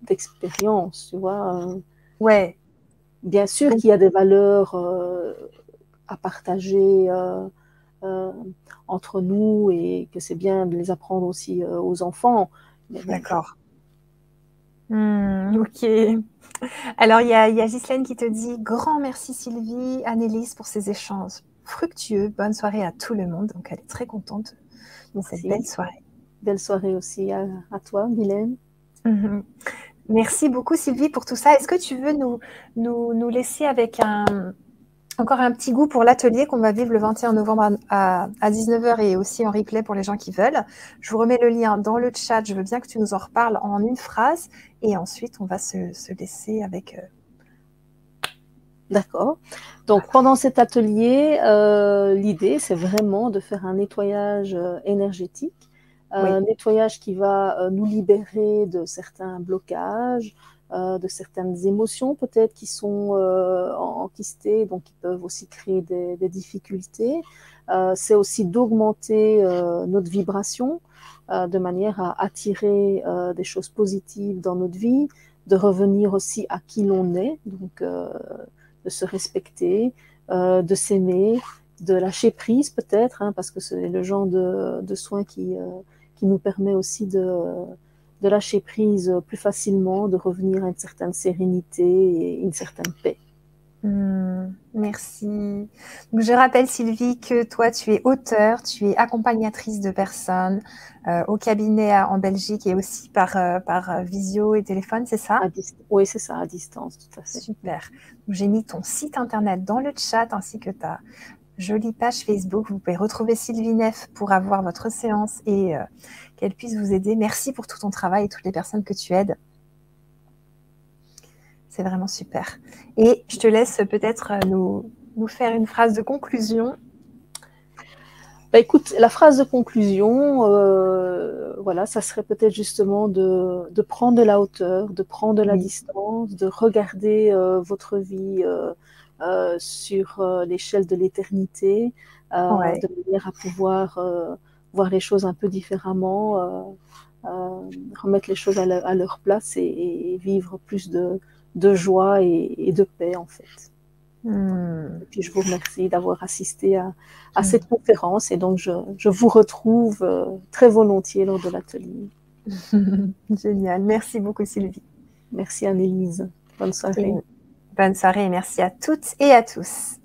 d'expérience, tu vois. Ouais. Bien sûr qu'il y a des valeurs euh, à partager euh, euh, entre nous et que c'est bien de les apprendre aussi aux enfants. D'accord. Hmm, ok. Alors, il y a, y a Ghislaine qui te dit Grand merci Sylvie, Annelise pour ces échanges fructueux. Bonne soirée à tout le monde. Donc, elle est très contente de cette belle soirée. Belle soirée aussi à, toi, Mylène. Mhm. Merci beaucoup Sylvie pour tout ça. Est-ce que tu veux nous, laisser avec un, encore un petit goût pour l'atelier qu'on va vivre le 21 novembre à, 19h et aussi en replay pour les gens qui veulent? Je vous remets le lien dans le chat. Je veux bien que tu nous en reparles en une phrase et ensuite on va se, laisser avec. Euh, D'accord. Donc pendant cet atelier, euh, l'idée c'est vraiment de faire un nettoyage euh, énergétique un nettoyage qui va euh, nous libérer de certains blocages, euh, de certaines émotions peut-être qui sont euh, enquistées, donc qui peuvent aussi créer des, difficultés. c'est aussi d'augmenter notre vibration de manière à attirer des choses positives dans notre vie, de revenir aussi à qui l'on est, donc de se respecter, de s'aimer, de lâcher prise peut-être, hein, parce que c'est le genre de, de soins qui, qui nous permet aussi de, de lâcher prise plus facilement, de revenir à une certaine sérénité et une certaine paix. Hmm, merci. je rappelle, Sylvie, que toi, tu es auteur, tu es accompagnatrice de personnes euh, au cabinet en Belgique et aussi par, euh, par visio et téléphone, c'est ça? Oui, c'est ça, à distance, tout à fait. Super. J'ai mis ton site internet dans le chat ainsi que ta, jolie page Facebook. Vous pouvez retrouver Sylvie Neff pour avoir votre séance et euh, qu'elle puisse vous aider. Merci pour tout ton travail et toutes les personnes que tu aides. C'est vraiment super. Et je te laisse peut-être euh, nous, nous faire une phrase de conclusion. bah, écoute, la phrase de conclusion, euh, voilà, ça serait peut-être justement de, de, prendre de la hauteur, de prendre de la distance, de regarder euh, votre vie euh sur euh, l'échelle de l'éternité, ouais. de manière à pouvoir voir les choses un peu différemment, remettre les choses à, à leur place et, et, vivre plus de, de joie et, et de paix en fait. Hmm. Et puis je vous remercie d'avoir assisté à, à, cette conférence et donc je, je vous retrouve euh, très volontiers lors de l'atelier. (laughs) Génial. Merci beaucoup Sylvie. Merci Annelise. Bonne soirée. Bonne soirée et merci à toutes et à tous.